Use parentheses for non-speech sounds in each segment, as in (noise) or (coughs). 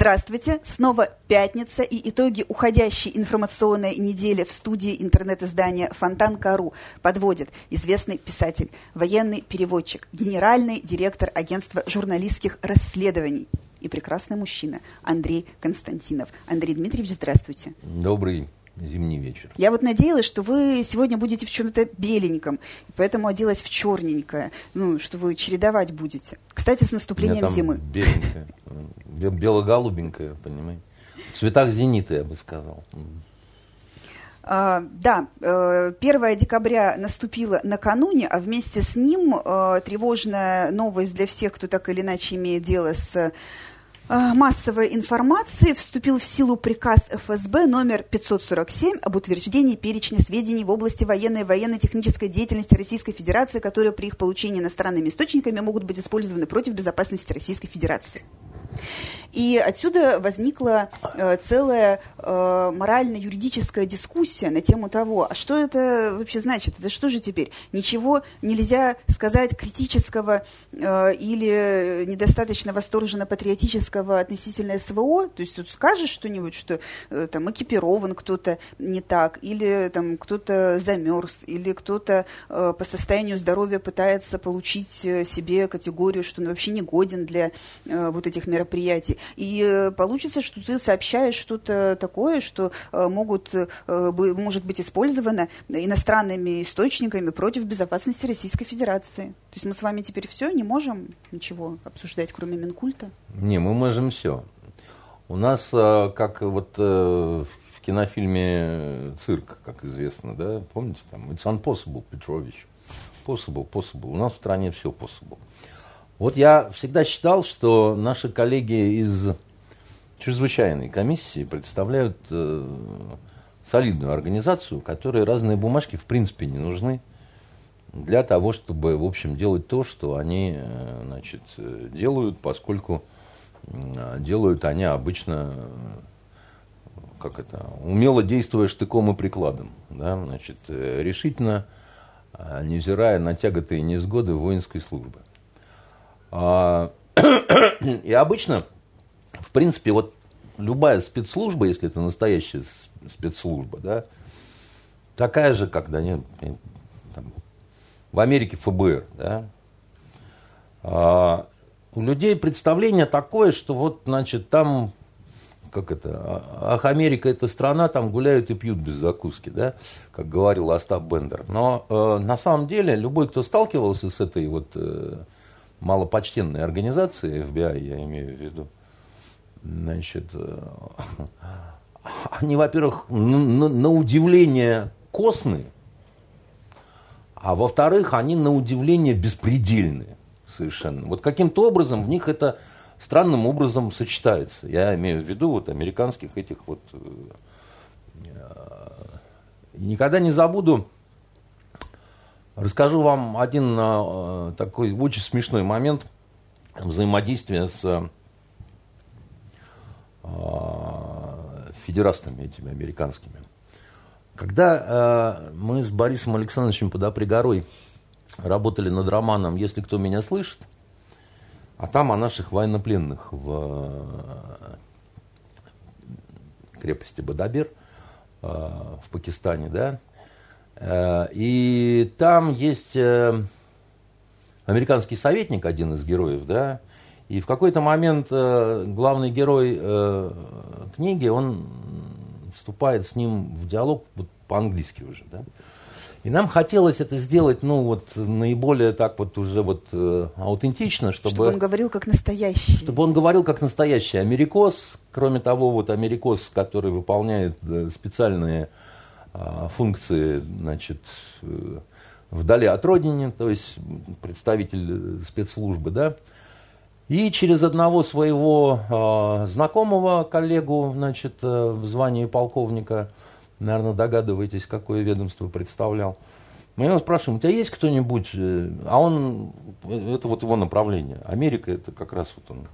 Здравствуйте, снова пятница и итоги уходящей информационной недели в студии интернет-издания Фонтан.ру подводит известный писатель, военный переводчик, генеральный директор агентства журналистских расследований и прекрасный мужчина Андрей Константинов. Андрей Дмитриевич, здравствуйте. Добрый зимний вечер. Я вот надеялась, что вы сегодня будете в чем-то беленьком, поэтому оделась в черненькое, ну, что вы чередовать будете. Кстати, с наступлением зимы. Беленькое, бело-голубенькое, понимаете. В цветах зенита, я бы сказал. А, да, 1 э, декабря наступило накануне, а вместе с ним э, тревожная новость для всех, кто так или иначе имеет дело с массовой информации вступил в силу приказ ФСБ номер 547 об утверждении перечня сведений в области военной и военно-технической деятельности Российской Федерации, которые при их получении иностранными источниками могут быть использованы против безопасности Российской Федерации. И отсюда возникла э, целая э, морально-юридическая дискуссия на тему того, а что это вообще значит? Это что же теперь? Ничего нельзя сказать критического э, или недостаточно восторженно-патриотического относительно СВО? То есть вот скажешь что-нибудь, что э, там экипирован кто-то не так, или там кто-то замерз, или кто-то э, по состоянию здоровья пытается получить э, себе категорию, что он вообще не годен для э, вот этих мероприятий. И э, получится, что ты сообщаешь что-то такое, что э, могут, э, может быть использовано иностранными источниками против безопасности Российской Федерации. То есть мы с вами теперь все, не можем ничего обсуждать, кроме Минкульта? Не, мы можем все. У нас, как вот в кинофильме «Цирк», как известно, да, помните, там, it's impossible, Петрович. Possible, possible. У нас в стране все possible. Вот я всегда считал, что наши коллеги из чрезвычайной комиссии представляют э, солидную организацию, которой разные бумажки в принципе не нужны для того, чтобы, в общем, делать то, что они э, значит, делают, поскольку делают они обычно как это, умело действуя штыком и прикладом, да, значит, э, решительно, э, невзирая на тяготы и невзгоды воинской службы. А, (clears throat) и обычно, в принципе, вот любая спецслужба, если это настоящая спецслужба, да, такая же, как да, не, там, в Америке ФБР, да, а, у людей представление такое, что вот, значит, там, как это, а, ах, Америка это страна, там гуляют и пьют без закуски, да, как говорил Остап Бендер. Но э, на самом деле любой, кто сталкивался с этой вот э, малопочтенной организации, FBI я имею в виду, значит, э, они, во-первых, на, на удивление костные, а во-вторых, они на удивление беспредельные совершенно. Вот каким-то образом в них это странным образом сочетается. Я имею в виду вот американских этих вот... Э, э, никогда не забуду Расскажу вам один э, такой очень смешной момент взаимодействия с э, федерастами этими американскими. Когда э, мы с Борисом Александровичем Подопригорой работали над романом «Если кто меня слышит», а там о наших военнопленных в крепости Бадабер в Пакистане, да, Э, и там есть э, американский советник, один из героев, да, и в какой-то момент э, главный герой книги, он вступает с ним в диалог вот, по-английски уже, да. И нам хотелось это сделать, ну, вот, наиболее так вот уже вот э, аутентично, чтобы... Чтобы он говорил как настоящий. Чтобы он говорил как настоящий америкос. Кроме того, вот америкос, который выполняет специальные функции значит, э, вдали от родины, то есть представитель спецслужбы, да, и через одного своего э, знакомого коллегу, значит, э, в звании полковника, наверное, догадываетесь, какое ведомство представлял, мы его спрашиваем, у тебя есть кто-нибудь, э, а он, это вот его направление, Америка, это как раз вот он,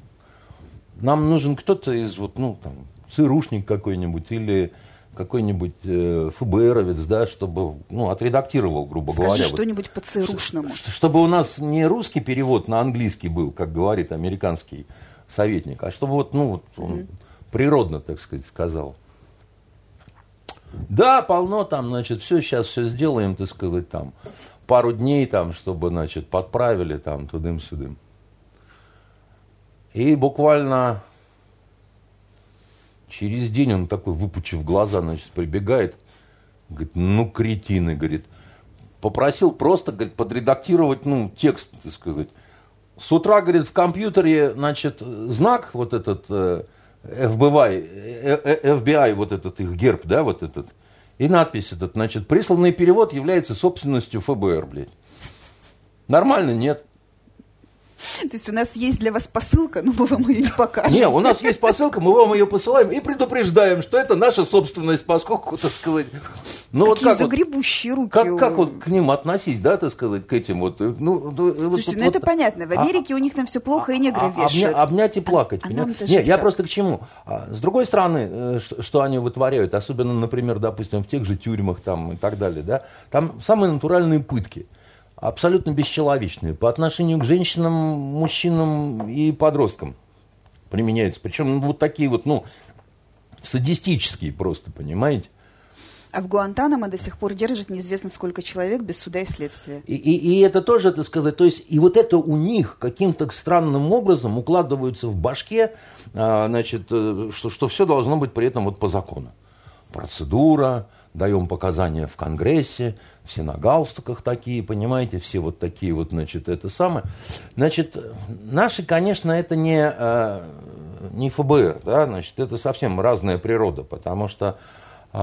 нам нужен кто-то из, вот, ну, там, ЦРУшник какой-нибудь или какой-нибудь э, ФБРовец, да, чтобы, ну, отредактировал, грубо Скажи говоря. что-нибудь по ЦРУшному. Чтобы у нас не русский перевод на английский был, как говорит американский советник, а чтобы вот, ну, вот он mm-hmm. природно, так сказать, сказал. Да, полно там, значит, все, сейчас все сделаем, так сказать, там, пару дней там, чтобы, значит, подправили там тудым-сюдым. И буквально через день он такой, выпучив глаза, значит, прибегает, говорит, ну, кретины, говорит, попросил просто, говорит, подредактировать, ну, текст, так сказать. С утра, говорит, в компьютере, значит, знак вот этот э, FBI, э, э, FBI, вот этот их герб, да, вот этот, и надпись этот, значит, присланный перевод является собственностью ФБР, блядь. Нормально, нет. То есть у нас есть для вас посылка, но мы вам ее не покажем. Не, у нас есть посылка, мы вам ее посылаем и предупреждаем, что это наша собственность, поскольку, так сказать... Ну, Какие вот как загребущие вот, руки. Как, как вот к ним относись, да, так сказать, к этим вот... Ну, ну Слушайте, вот, ну это понятно, в а, Америке а, у них там все плохо, и негры а, вешают. Обнять и плакать. А, а Нет, я просто к чему? А, с другой стороны, э, что, что они вытворяют, особенно, например, допустим, в тех же тюрьмах там и так далее, да, там самые натуральные пытки – абсолютно бесчеловечные по отношению к женщинам, мужчинам и подросткам применяются. Причем ну, вот такие вот, ну, садистические просто, понимаете? А в Гуантанамо до сих пор держат неизвестно сколько человек без суда и следствия. И, и, и это тоже, это сказать, то есть, и вот это у них каким-то странным образом укладывается в башке, а, значит, э, что, что все должно быть при этом вот по закону. Процедура, даем показания в Конгрессе, все на галстуках такие, понимаете, все вот такие вот, значит, это самое. Значит, наши, конечно, это не, э, не ФБР, да, значит, это совсем разная природа, потому что э,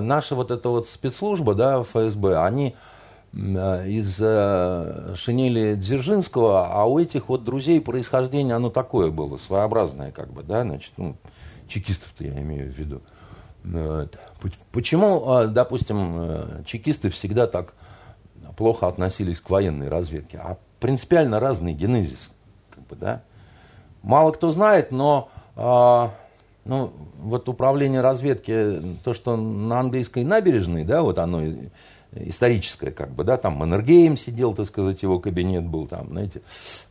наша вот эта вот спецслужба, да, ФСБ, они э, из шинели Дзержинского, а у этих вот друзей происхождение, оно такое было, своеобразное, как бы, да, значит, ну, чекистов-то я имею в виду. Почему, а, допустим, э, чекисты всегда так плохо относились к военной разведке? А принципиально разный генезис. Как бы, да? Мало кто знает, но а, ну, вот управление разведки, то, что на английской набережной, да, вот оно историческое, как бы, да, там Маннергейм сидел, так сказать, его кабинет был, там, знаете,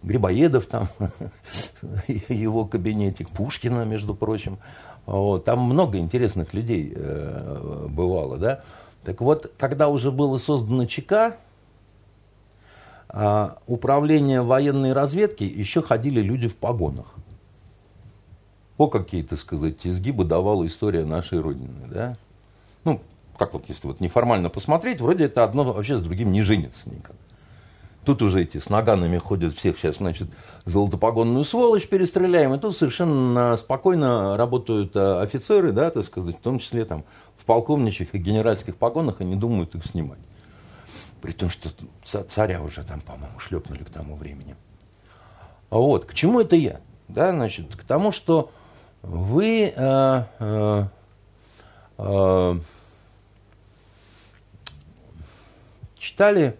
Грибоедов там, (laughs) его кабинетик, Пушкина, между прочим. Вот, там много интересных людей э, бывало, да. Так вот, когда уже было создано ЧК, э, управление военной разведки, еще ходили люди в погонах. О, какие, то сказать, изгибы давала история нашей Родины, да. Ну, как вот, если вот неформально посмотреть, вроде это одно вообще с другим не женится никак. Тут уже эти с наганами ходят всех сейчас, значит, золотопогонную сволочь перестреляем. И тут совершенно спокойно работают э, офицеры, да, так сказать, в том числе там в полковничьих и генеральских погонах, и не думают их снимать. При том, что царя уже там, по-моему, шлепнули к тому времени. А вот, к чему это я? Да, значит, к тому, что вы э, э, э, читали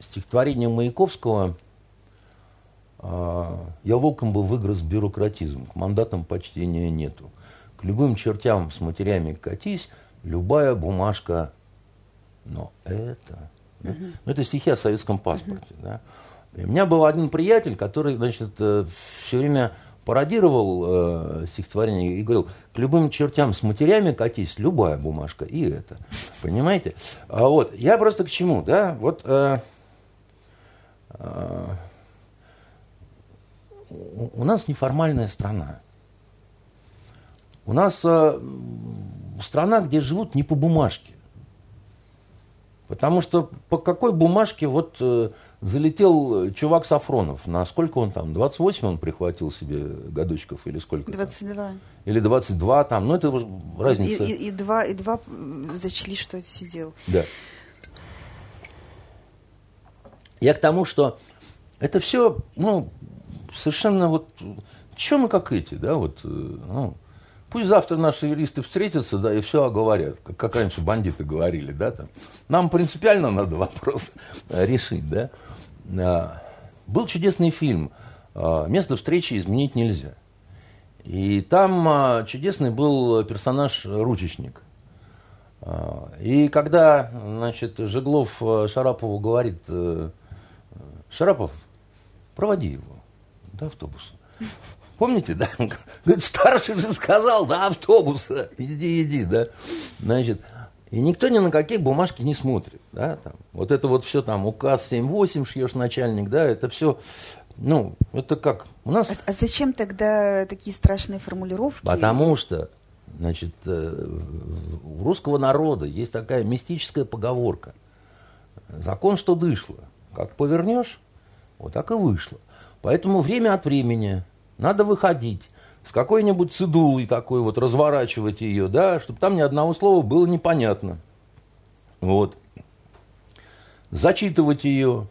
стихотворение Маяковского э, «Я волком бы выгрыз бюрократизм, к мандатам почтения нету. К любым чертям с матерями катись, любая бумажка, но это...» да? Ну, это стихи о советском паспорте. Да? И у меня был один приятель, который, значит, э, все время пародировал э, стихотворение и говорил, к любым чертям с матерями катись, любая бумажка, и это. Понимаете? А вот, я просто к чему, да? Вот э, э, у нас неформальная страна. У нас э, страна, где живут не по бумажке. Потому что по какой бумажке вот э, залетел чувак Сафронов, на сколько он там, 28 он прихватил себе годочков или сколько? 22. Там? Или 22 там, ну это разница. И, и, и, два, и два зачли, что сидел. Да. Я к тому, что это все, ну, совершенно вот, чем мы как эти, да, вот, э, ну, Пусть завтра наши юристы встретятся, да, и все оговорят, как, как раньше бандиты говорили, да, там. Нам принципиально надо вопрос решить, да. А, был чудесный фильм а, «Место встречи изменить нельзя». И там а, чудесный был персонаж ручечник. И когда, значит, Жеглов Шарапову говорит, Шарапов, проводи его. до автобуса. Помните, да? Говорит, старший же сказал, до автобуса, иди, иди, да. Значит, и никто ни на какие бумажки не смотрит, да, там. Вот это вот все там, указ 7-8 шьешь начальник, да, это все, ну, это как, у нас... А, а зачем тогда такие страшные формулировки? Потому что, значит, э, у русского народа есть такая мистическая поговорка. Закон, что дышло. Как повернешь, вот так и вышло. Поэтому время от времени надо выходить с какой-нибудь цидулой такой вот, разворачивать ее, да, чтобы там ни одного слова было непонятно. Вот. Зачитывать ее,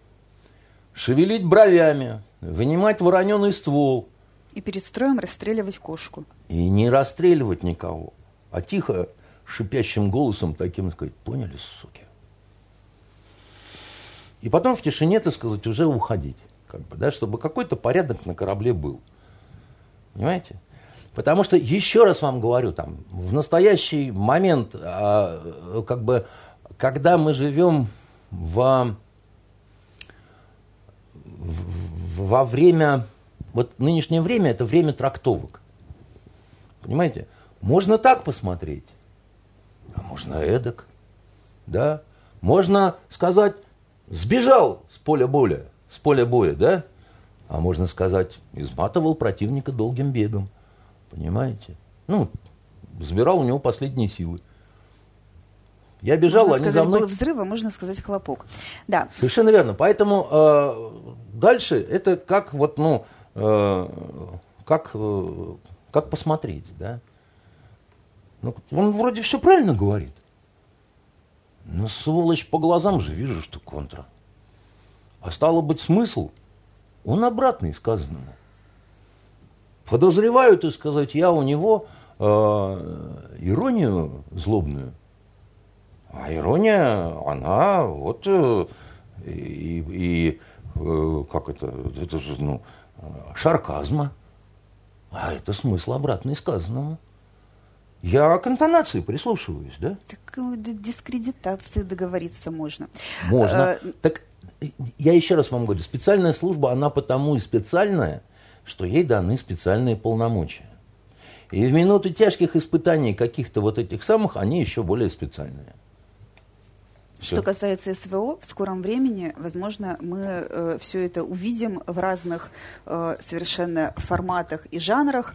шевелить бровями, вынимать вороненый ствол. И перед строем расстреливать кошку. И не расстреливать никого, а тихо, шипящим голосом таким сказать, поняли, суки? И потом в тишине, так сказать, уже уходить. Как бы, да, чтобы какой-то порядок на корабле был. Понимаете? Потому что, еще раз вам говорю, там, в настоящий момент, а, как бы, когда мы живем в, в, во время, вот нынешнее время это время трактовок. Понимаете? Можно так посмотреть, а можно эдак. Да? Можно сказать, сбежал с поля боя, с поля боя, да? А можно сказать, изматывал противника долгим бегом. Понимаете? Ну, забирал у него последние силы. Я бежал, можно они сказать, за мной... был взрыв, а можно сказать хлопок. Да. Совершенно верно. Поэтому э, дальше это как вот, ну, э, как, э, как посмотреть, да? Ну, он вроде все правильно говорит. Но, сволочь, по глазам же вижу, что контра. А стало быть, смысл, он обратный сказанному. Подозреваю, так сказать, я у него э, иронию злобную. А ирония, она вот э, и, и э, как это, это же, ну, шарказма. А это смысл обратный сказанному. Я к интонации прислушиваюсь, да? Так э, дискредитации договориться можно. Можно. А, так я еще раз вам говорю, специальная служба, она потому и специальная, что ей даны специальные полномочия. И в минуты тяжких испытаний каких-то вот этих самых, они еще более специальные. Все. Что касается СВО, в скором времени, возможно, мы э, все это увидим в разных э, совершенно форматах и жанрах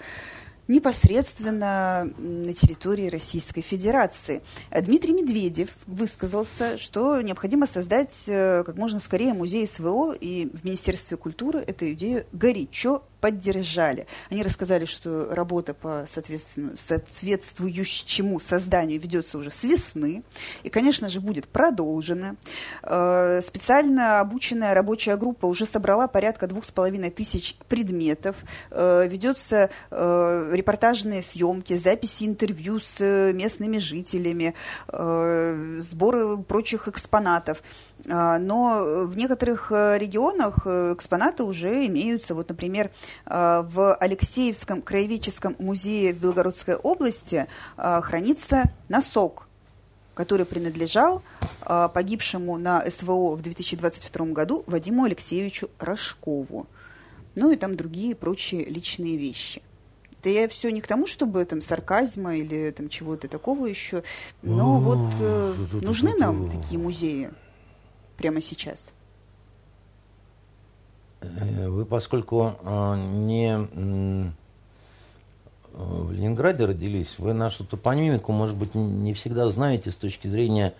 непосредственно на территории Российской Федерации. Дмитрий Медведев высказался, что необходимо создать э, как можно скорее музей СВО, и в Министерстве культуры эту идею горячо поддержали. Они рассказали, что работа по соответствующему созданию ведется уже с весны и, конечно же, будет продолжена. Э, специально обученная рабочая группа уже собрала порядка двух с половиной тысяч предметов. Э, ведется э, репортажные съемки, записи интервью с местными жителями, сборы прочих экспонатов. Но в некоторых регионах экспонаты уже имеются. Вот, например, в Алексеевском краеведческом музее в Белгородской области хранится носок, который принадлежал погибшему на СВО в 2022 году Вадиму Алексеевичу Рожкову. Ну и там другие прочие личные вещи. Это я все не к тому, чтобы там сарказма или там чего-то такого еще, но вот э, нужны нам такие музеи прямо сейчас? Э, вы, поскольку э, не в Ленинграде родились, вы нашу топонимику, может быть, не всегда знаете с точки зрения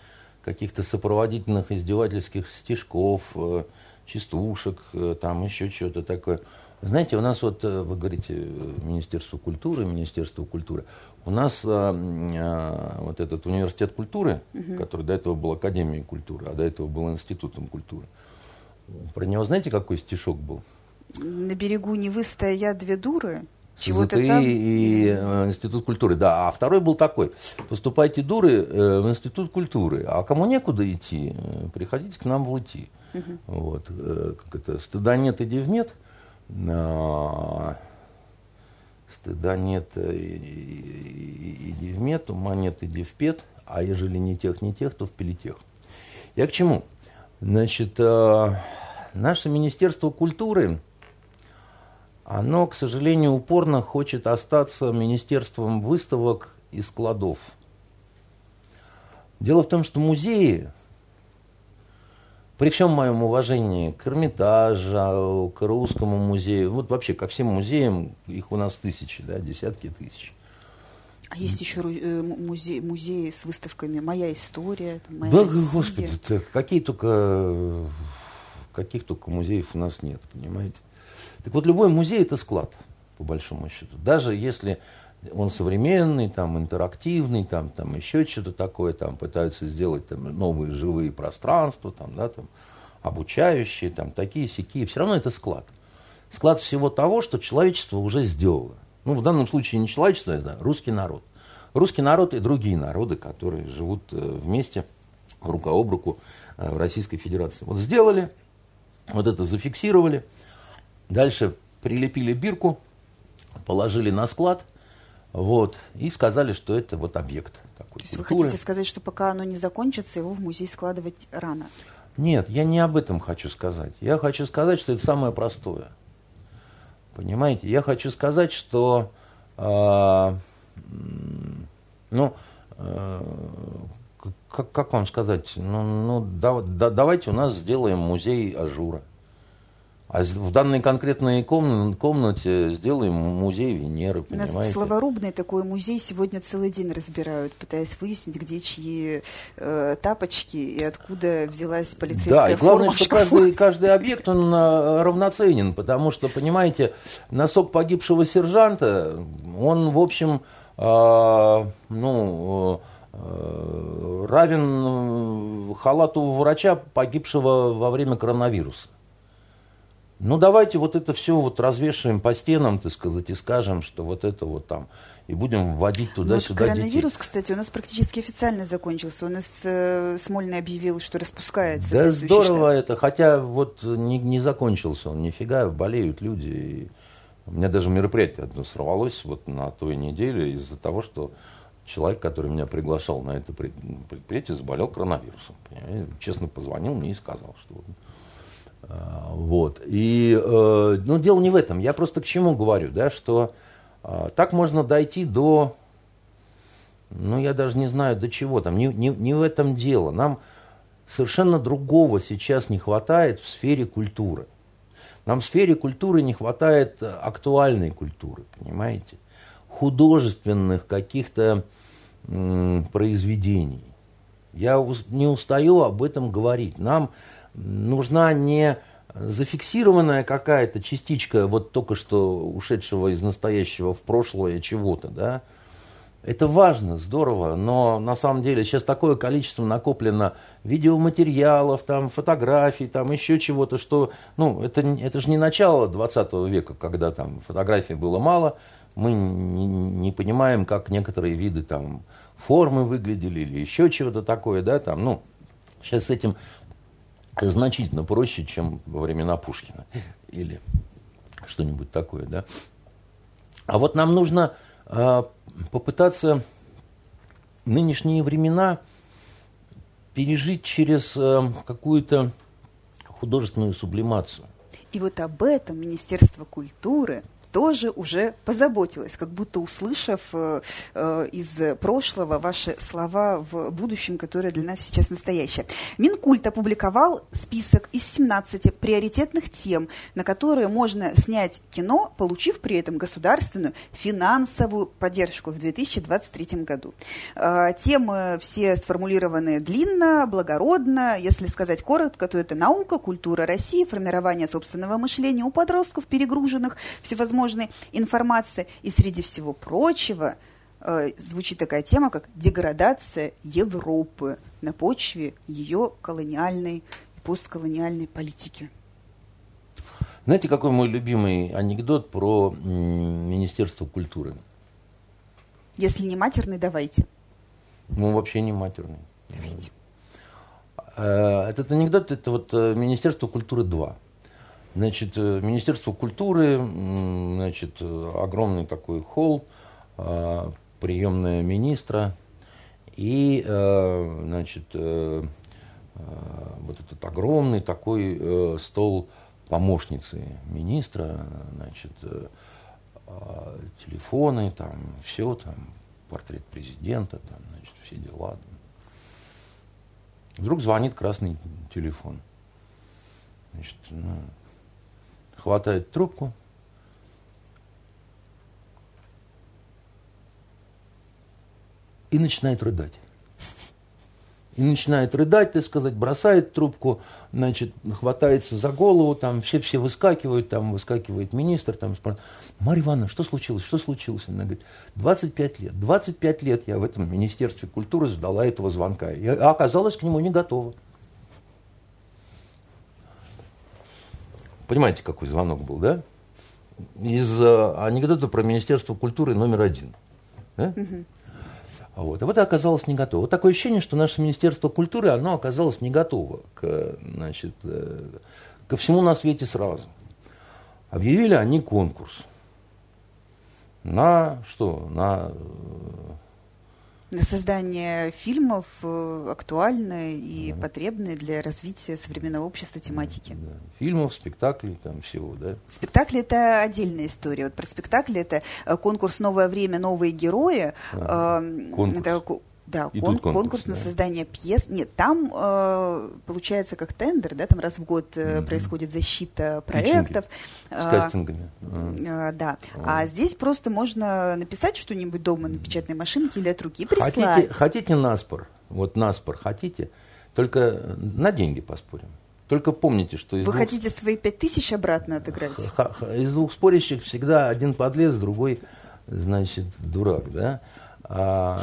каких-то сопроводительных издевательских стишков, э, частушек, там еще что-то такое. Знаете, у нас вот, вы говорите, Министерство культуры, Министерство культуры. У нас а, а, вот этот университет культуры, угу. который до этого был Академией культуры, а до этого был Институтом культуры. Про него знаете, какой стишок был? На берегу Невы стоят две дуры. Чего-то там... и э, Институт культуры, да. А второй был такой. Поступайте дуры э, в Институт культуры. А кому некуда идти, э, приходите к нам в ЛТИ. Угу. Вот. Как это, стыда нет, иди в нет. А, стыда нет, иди в мет, ума нет, иди в пет, а ежели не тех, не тех, то в пелетех. Я к чему? Значит, наше Министерство культуры оно, к сожалению, упорно хочет остаться министерством выставок и складов. Дело в том, что музеи, при всем моем уважении к Эрмитажу, к Русскому музею, вот вообще ко всем музеям, их у нас тысячи, да, десятки тысяч. А есть еще э, музей, музеи с выставками «Моя история», «Моя Да, Россия». господи, какие только, каких только музеев у нас нет, понимаете? Так вот, любой музей – это склад, по большому счету. Даже если он современный, там, интерактивный, там, там еще что-то такое, там, пытаются сделать там, новые живые пространства, там, да, там, обучающие, там, такие, сякие, все равно это склад. Склад всего того, что человечество уже сделало. Ну, в данном случае не человечество, это русский народ. Русский народ и другие народы, которые живут э, вместе, рука об руку э, в Российской Федерации. Вот сделали, вот это зафиксировали – Дальше прилепили бирку, положили на склад, вот, и сказали, что это вот объект такой То есть культуры. вы хотите сказать, что пока оно не закончится, его в музей складывать рано? Нет, я не об этом хочу сказать. Я хочу сказать, что это самое простое. Понимаете? Я хочу сказать, что, э, ну, э, как, как вам сказать, ну, ну да, да, давайте у нас сделаем музей ажура. А в данной конкретной комнате сделаем музей Венеры, понимаете? У нас в Словорубной такой музей сегодня целый день разбирают, пытаясь выяснить, где чьи э, тапочки и откуда взялась полицейская форма. Да, и главное, что каждый, (laughs) каждый объект, он э, равноценен, потому что, понимаете, носок погибшего сержанта, он, в общем, э, ну... Э, равен халату врача, погибшего во время коронавируса. Ну, давайте вот это все вот развешиваем по стенам, так сказать, и скажем, что вот это вот там, и будем вводить туда-сюда вот коронавирус, детей. кстати, у нас практически официально закончился. У нас э, Смольный объявил, что распускается. Да здорово штат. это, хотя вот не, не закончился он, нифига, болеют люди. И у меня даже мероприятие одно сорвалось вот на той неделе из-за того, что человек, который меня приглашал на это предприятие, заболел коронавирусом. Честно позвонил мне и сказал, что вот. И, э, ну, дело не в этом. Я просто к чему говорю, да, что а, так можно дойти до, ну, я даже не знаю, до чего там. Не, не, не в этом дело. Нам совершенно другого сейчас не хватает в сфере культуры. Нам в сфере культуры не хватает актуальной культуры, понимаете? Художественных каких-то произведений. Я не устаю об этом говорить. Нам нужна не зафиксированная какая-то частичка вот только что ушедшего из настоящего в прошлое чего-то, да, это важно, здорово, но на самом деле сейчас такое количество накоплено видеоматериалов, там, фотографий, там, еще чего-то, что, ну, это, это же не начало 20 века, когда там фотографий было мало, мы не, не понимаем, как некоторые виды там формы выглядели или еще чего-то такое, да, там, ну, сейчас с этим значительно проще, чем во времена Пушкина или что-нибудь такое, да. А вот нам нужно э, попытаться нынешние времена пережить через э, какую-то художественную сублимацию. И вот об этом Министерство культуры тоже уже позаботилась, как будто услышав э, э, из прошлого ваши слова в будущем, которое для нас сейчас настоящее. Минкульт опубликовал список из 17 приоритетных тем, на которые можно снять кино, получив при этом государственную финансовую поддержку в 2023 году. Э, темы все сформулированы длинно, благородно. Если сказать коротко, то это наука, культура России, формирование собственного мышления у подростков, перегруженных всевозможными возможной информации. И среди всего прочего э, звучит такая тема, как деградация Европы на почве ее колониальной и постколониальной политики. Знаете, какой мой любимый анекдот про Министерство культуры? Если не матерный, давайте. Ну, вообще не матерный. Давайте. Э, этот анекдот, это вот э, Министерство культуры 2. Значит, э, Министерство культуры, значит, огромный такой холл, а, приемная министра и, э, значит, э, вот этот огромный такой стол помощницы министра, значит, э, а, телефоны, там, все, там, портрет президента, там, значит, все дела. Вдруг звонит красный телефон. Значит, ну, хватает трубку, и начинает рыдать. И начинает рыдать, так сказать, бросает трубку, значит, хватается за голову, там все, все выскакивают, там выскакивает министр, там спрашивает, Марья Ивановна, что случилось, что случилось? Она говорит, 25 лет, 25 лет я в этом Министерстве культуры ждала этого звонка, и оказалась к нему не готова. Понимаете, какой звонок был, да? Из э, анекдота про Министерство культуры номер один. Да? Угу. Вот. А вот оказалось не готово. Вот такое ощущение, что наше Министерство культуры, оно оказалось не готово к, значит, э, ко всему на свете сразу. Объявили они конкурс на что? На на создание фильмов э, актуальной и да. потребной для развития современного общества тематики. Да. Фильмов, спектаклей, там всего, да. Спектакли это отдельная история. Вот про спектакли это э, конкурс Новое время, новые герои. А, конкурс. Это да, кон, конкурс, конкурс да. на создание пьес. Нет, там э, получается как тендер, да, там раз в год э, mm-hmm. происходит защита проектов. С а, кастингами. Э, да. А. а здесь просто можно написать что-нибудь дома на печатной машинке или от руки прислать. Хотите, хотите наспор? Вот наспор хотите? Только на деньги поспорим. Только помните, что из Вы двух... хотите свои пять тысяч обратно отыграть? Из двух спорящих всегда один подлез, другой, значит, дурак, да? А,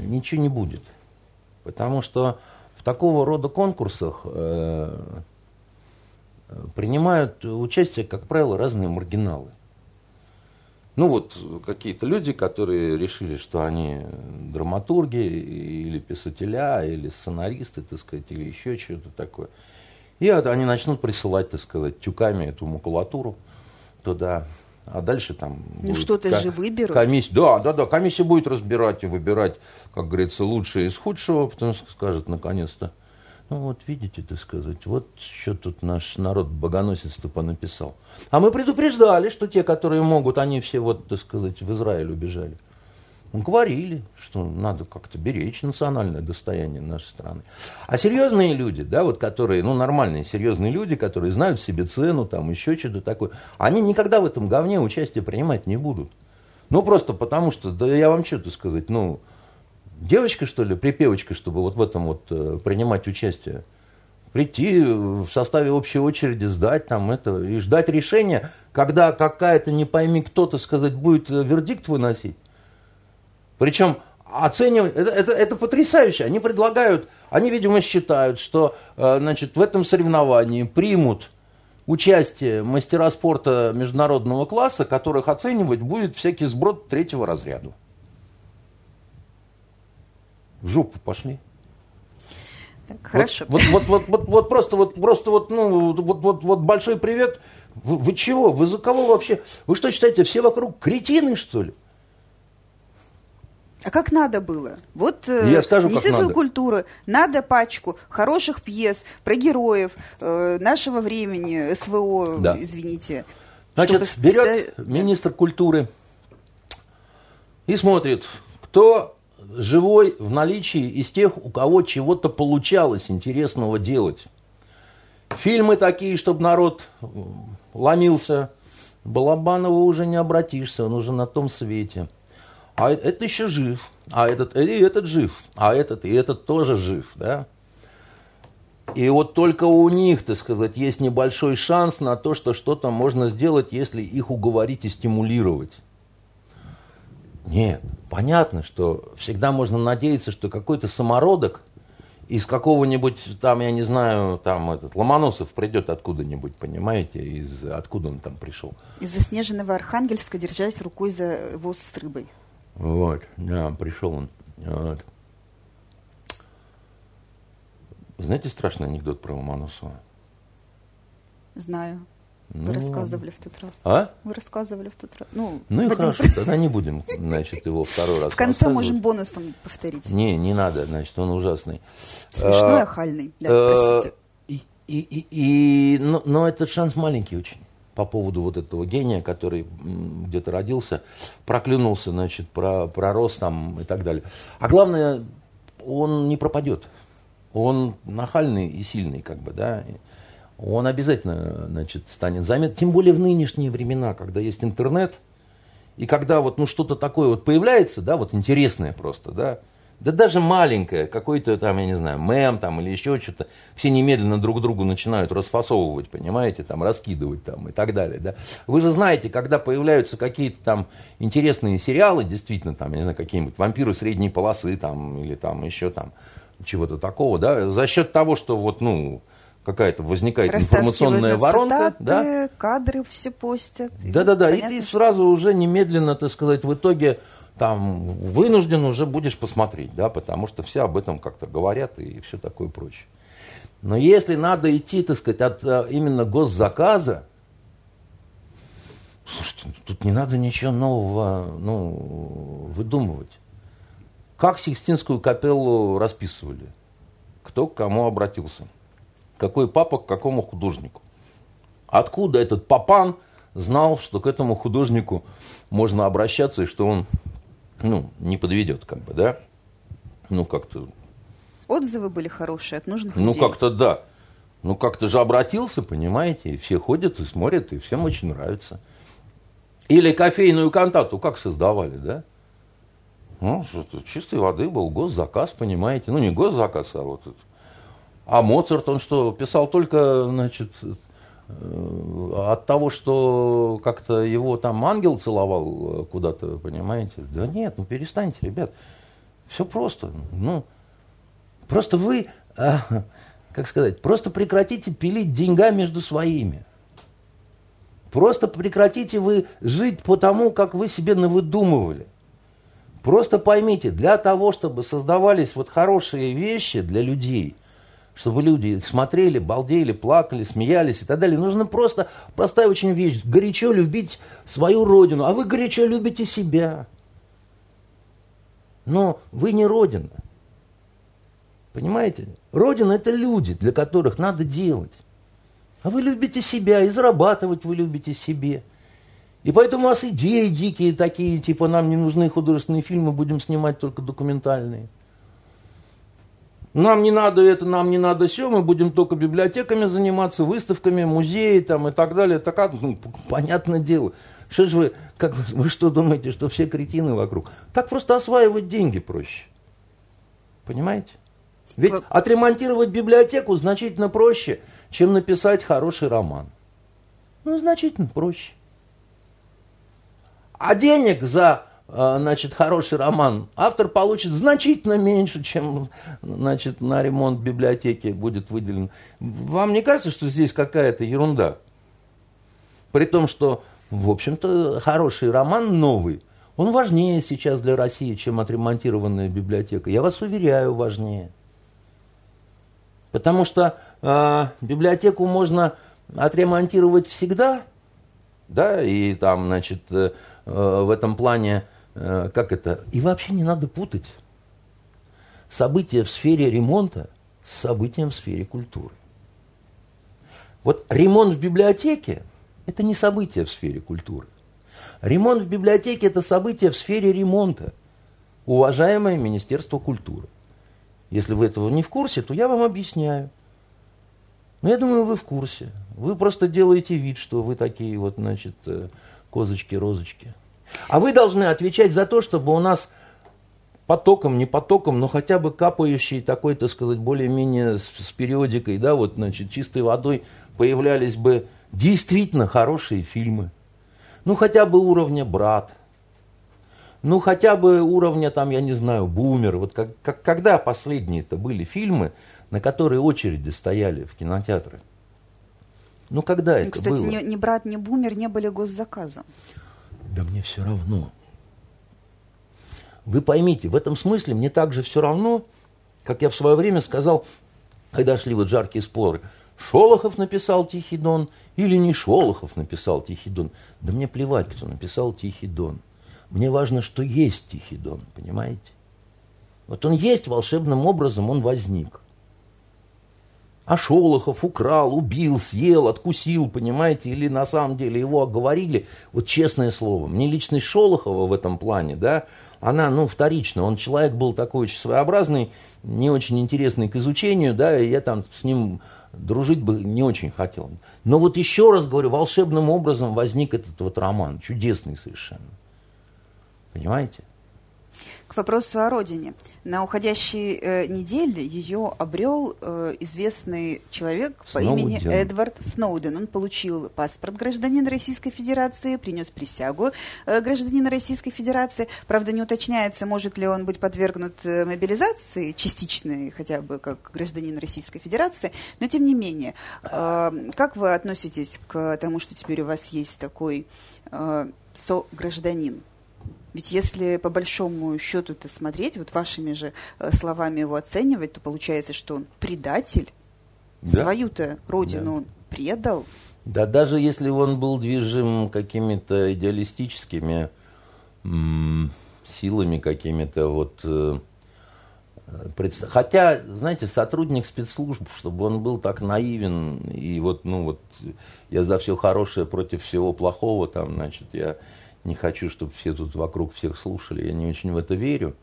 ничего не будет. Потому что в такого рода конкурсах э, принимают участие, как правило, разные маргиналы. Ну вот какие-то люди, которые решили, что они драматурги или писателя, или сценаристы, так сказать, или еще что-то такое. И они начнут присылать, так сказать, тюками эту макулатуру туда а дальше там... Ну что-то же выберут. Комиссия, да, да, да, комиссия будет разбирать и выбирать, как говорится, лучшее из худшего, потому что скажет наконец-то, ну вот видите, так сказать, вот что тут наш народ богоносец-то понаписал. А мы предупреждали, что те, которые могут, они все вот, так сказать, в Израиль убежали говорили, что надо как-то беречь национальное достояние нашей страны. А серьезные люди, да, вот которые, ну, нормальные, серьезные люди, которые знают себе цену, там, еще что-то такое, они никогда в этом говне участие принимать не будут. Ну, просто потому что, да я вам что-то сказать, ну, девочка, что ли, припевочка, чтобы вот в этом вот э, принимать участие, прийти в составе общей очереди, сдать там это, и ждать решения, когда какая-то, не пойми кто-то, сказать, будет э, вердикт выносить. Причем оценивать, это, это, это потрясающе. Они предлагают, они, видимо, считают, что э, значит, в этом соревновании примут участие мастера спорта международного класса, которых оценивать будет всякий сброд третьего разряда. В жопу пошли. Так, хорошо. Вот, вот, вот, вот, вот, просто вот, просто вот, ну, вот, вот, вот большой привет. Вы, вы чего? Вы за кого вообще? Вы что считаете, все вокруг кретины, что ли? А как надо было? Вот э, Я скажу, Министерство надо. культуры надо пачку хороших пьес про героев э, нашего времени, СВО, да. извините. Значит, чтобы... берет министр культуры и смотрит, кто живой в наличии из тех, у кого чего-то получалось интересного делать. Фильмы такие, чтобы народ ломился. Балабанова уже не обратишься, он уже на том свете а это еще жив, а этот, и этот жив, а этот, и этот тоже жив, да. И вот только у них, так сказать, есть небольшой шанс на то, что что-то можно сделать, если их уговорить и стимулировать. Нет, понятно, что всегда можно надеяться, что какой-то самородок из какого-нибудь, там, я не знаю, там этот Ломоносов придет откуда-нибудь, понимаете, из откуда он там пришел. Из заснеженного Архангельска, держась рукой за воз с рыбой. Вот, да, пришел он. Вот. Знаете страшный анекдот про Ломоносова? Знаю. Вы ну, рассказывали в тот раз. А? Вы рассказывали в тот раз. Ну, ну и хорошо, тогда не будем, значит, его второй раз В конце можем бонусом повторить. Не, не надо, значит, он ужасный. Смешной, а, охальный, да, а, простите. и, и, и, но, но этот шанс маленький очень по поводу вот этого гения, который где-то родился, проклюнулся, значит, про, пророс там и так далее. А главное, он не пропадет. Он нахальный и сильный, как бы, да. Он обязательно, значит, станет заметен. Тем более в нынешние времена, когда есть интернет, и когда вот, ну, что-то такое вот появляется, да, вот интересное просто, да, да даже маленькое, какой-то там, я не знаю, мем там или еще что-то, все немедленно друг другу начинают расфасовывать, понимаете, там, раскидывать там и так далее, да. Вы же знаете, когда появляются какие-то там интересные сериалы, действительно, там, я не знаю, какие-нибудь вампиры средней полосы там, или там еще там, чего-то такого, да, за счет того, что вот, ну, какая-то возникает информационная воронка, цитаты, да, кадры все постят. Да-да-да, и ты сразу уже немедленно, так сказать, в итоге там вынужден уже будешь посмотреть, да, потому что все об этом как-то говорят и все такое прочее. Но если надо идти, так сказать, от э, именно госзаказа, слушайте, ну, тут не надо ничего нового ну, выдумывать. Как Сикстинскую капеллу расписывали? Кто к кому обратился? Какой папа к какому художнику? Откуда этот папан знал, что к этому художнику можно обращаться и что он ну, не подведет, как бы, да? Ну, как-то... Отзывы были хорошие от нужных ну, людей. Как-то да. Ну, как-то же обратился, понимаете, и все ходят и смотрят, и всем очень нравится. Или кофейную контакту как создавали, да? Ну, чистой воды был госзаказ, понимаете. Ну, не госзаказ, а вот это. А Моцарт, он что, писал только, значит, от того, что как-то его там ангел целовал э, куда-то, понимаете? Да нет, ну перестаньте, ребят. Все просто. Ну, просто вы, а, как сказать, просто прекратите пилить деньга между своими. Просто прекратите вы жить по тому, как вы себе навыдумывали. Просто поймите, для того, чтобы создавались вот хорошие вещи для людей – чтобы люди смотрели, балдели, плакали, смеялись и так далее. Нужно просто, простая очень вещь, горячо любить свою родину, а вы горячо любите себя. Но вы не родина. Понимаете? Родина – это люди, для которых надо делать. А вы любите себя, и зарабатывать вы любите себе. И поэтому у вас идеи дикие такие, типа нам не нужны художественные фильмы, будем снимать только документальные – нам не надо это, нам не надо все, мы будем только библиотеками заниматься, выставками, музеи там и так далее. Так, а, ну, понятное дело. Что же вы, как вы, вы что думаете, что все кретины вокруг? Так просто осваивать деньги проще. Понимаете? Ведь отремонтировать библиотеку значительно проще, чем написать хороший роман. Ну, значительно проще. А денег за значит, хороший роман, автор получит значительно меньше, чем значит, на ремонт библиотеки будет выделен. Вам не кажется, что здесь какая-то ерунда? При том, что, в общем-то, хороший роман новый, он важнее сейчас для России, чем отремонтированная библиотека. Я вас уверяю, важнее. Потому что э, библиотеку можно отремонтировать всегда, да, и там, значит, э, в этом плане Э, как это, и вообще не надо путать события в сфере ремонта с событием в сфере культуры. Вот ремонт в библиотеке – это не событие в сфере культуры. Ремонт в библиотеке – это событие в сфере ремонта. Уважаемое Министерство культуры. Если вы этого не в курсе, то я вам объясняю. Но я думаю, вы в курсе. Вы просто делаете вид, что вы такие вот, значит, э, козочки-розочки. А вы должны отвечать за то, чтобы у нас потоком, не потоком, но хотя бы капающий такой, так сказать, более-менее с, с периодикой, да, вот, значит, чистой водой появлялись бы действительно хорошие фильмы. Ну, хотя бы уровня «Брат», ну, хотя бы уровня, там, я не знаю, «Бумер». Вот как, как, когда последние-то были фильмы, на которые очереди стояли в кинотеатры? Ну, когда ну, это кстати, было? Кстати, ни, ни «Брат», ни «Бумер» не были госзаказом. Да мне все равно. Вы поймите, в этом смысле мне также все равно, как я в свое время сказал, когда шли вот жаркие споры, Шолохов написал Тихий Дон или не Шолохов написал Тихий Дон. Да мне плевать, кто написал Тихий Дон. Мне важно, что есть Тихий Дон, понимаете? Вот он есть волшебным образом, он возник. А Шолохов украл, убил, съел, откусил, понимаете, или на самом деле его оговорили, вот честное слово, мне личность Шолохова в этом плане, да, она, ну, вторична, он человек был такой очень своеобразный, не очень интересный к изучению, да, и я там с ним дружить бы не очень хотел. Но вот еще раз говорю, волшебным образом возник этот вот роман, чудесный совершенно. Понимаете? К вопросу о родине. На уходящей э, неделе ее обрел э, известный человек Сноуден. по имени Эдвард Сноуден. Он получил паспорт гражданина Российской Федерации, принес присягу э, гражданина Российской Федерации. Правда, не уточняется, может ли он быть подвергнут э, мобилизации, частичной хотя бы, как гражданин Российской Федерации. Но, тем не менее, э, как вы относитесь к тому, что теперь у вас есть такой э, со-гражданин? Ведь если по большому счету это смотреть, вот вашими же э, словами его оценивать, то получается, что он предатель, да? свою-то родину да. он предал. Да, даже если он был движим какими-то идеалистическими силами, какими-то вот... Э. Хотя, знаете, сотрудник спецслужб, чтобы он был так наивен, и вот, ну вот, я за все хорошее против всего плохого, там, значит, я не хочу, чтобы все тут вокруг всех слушали, я не очень в это верю.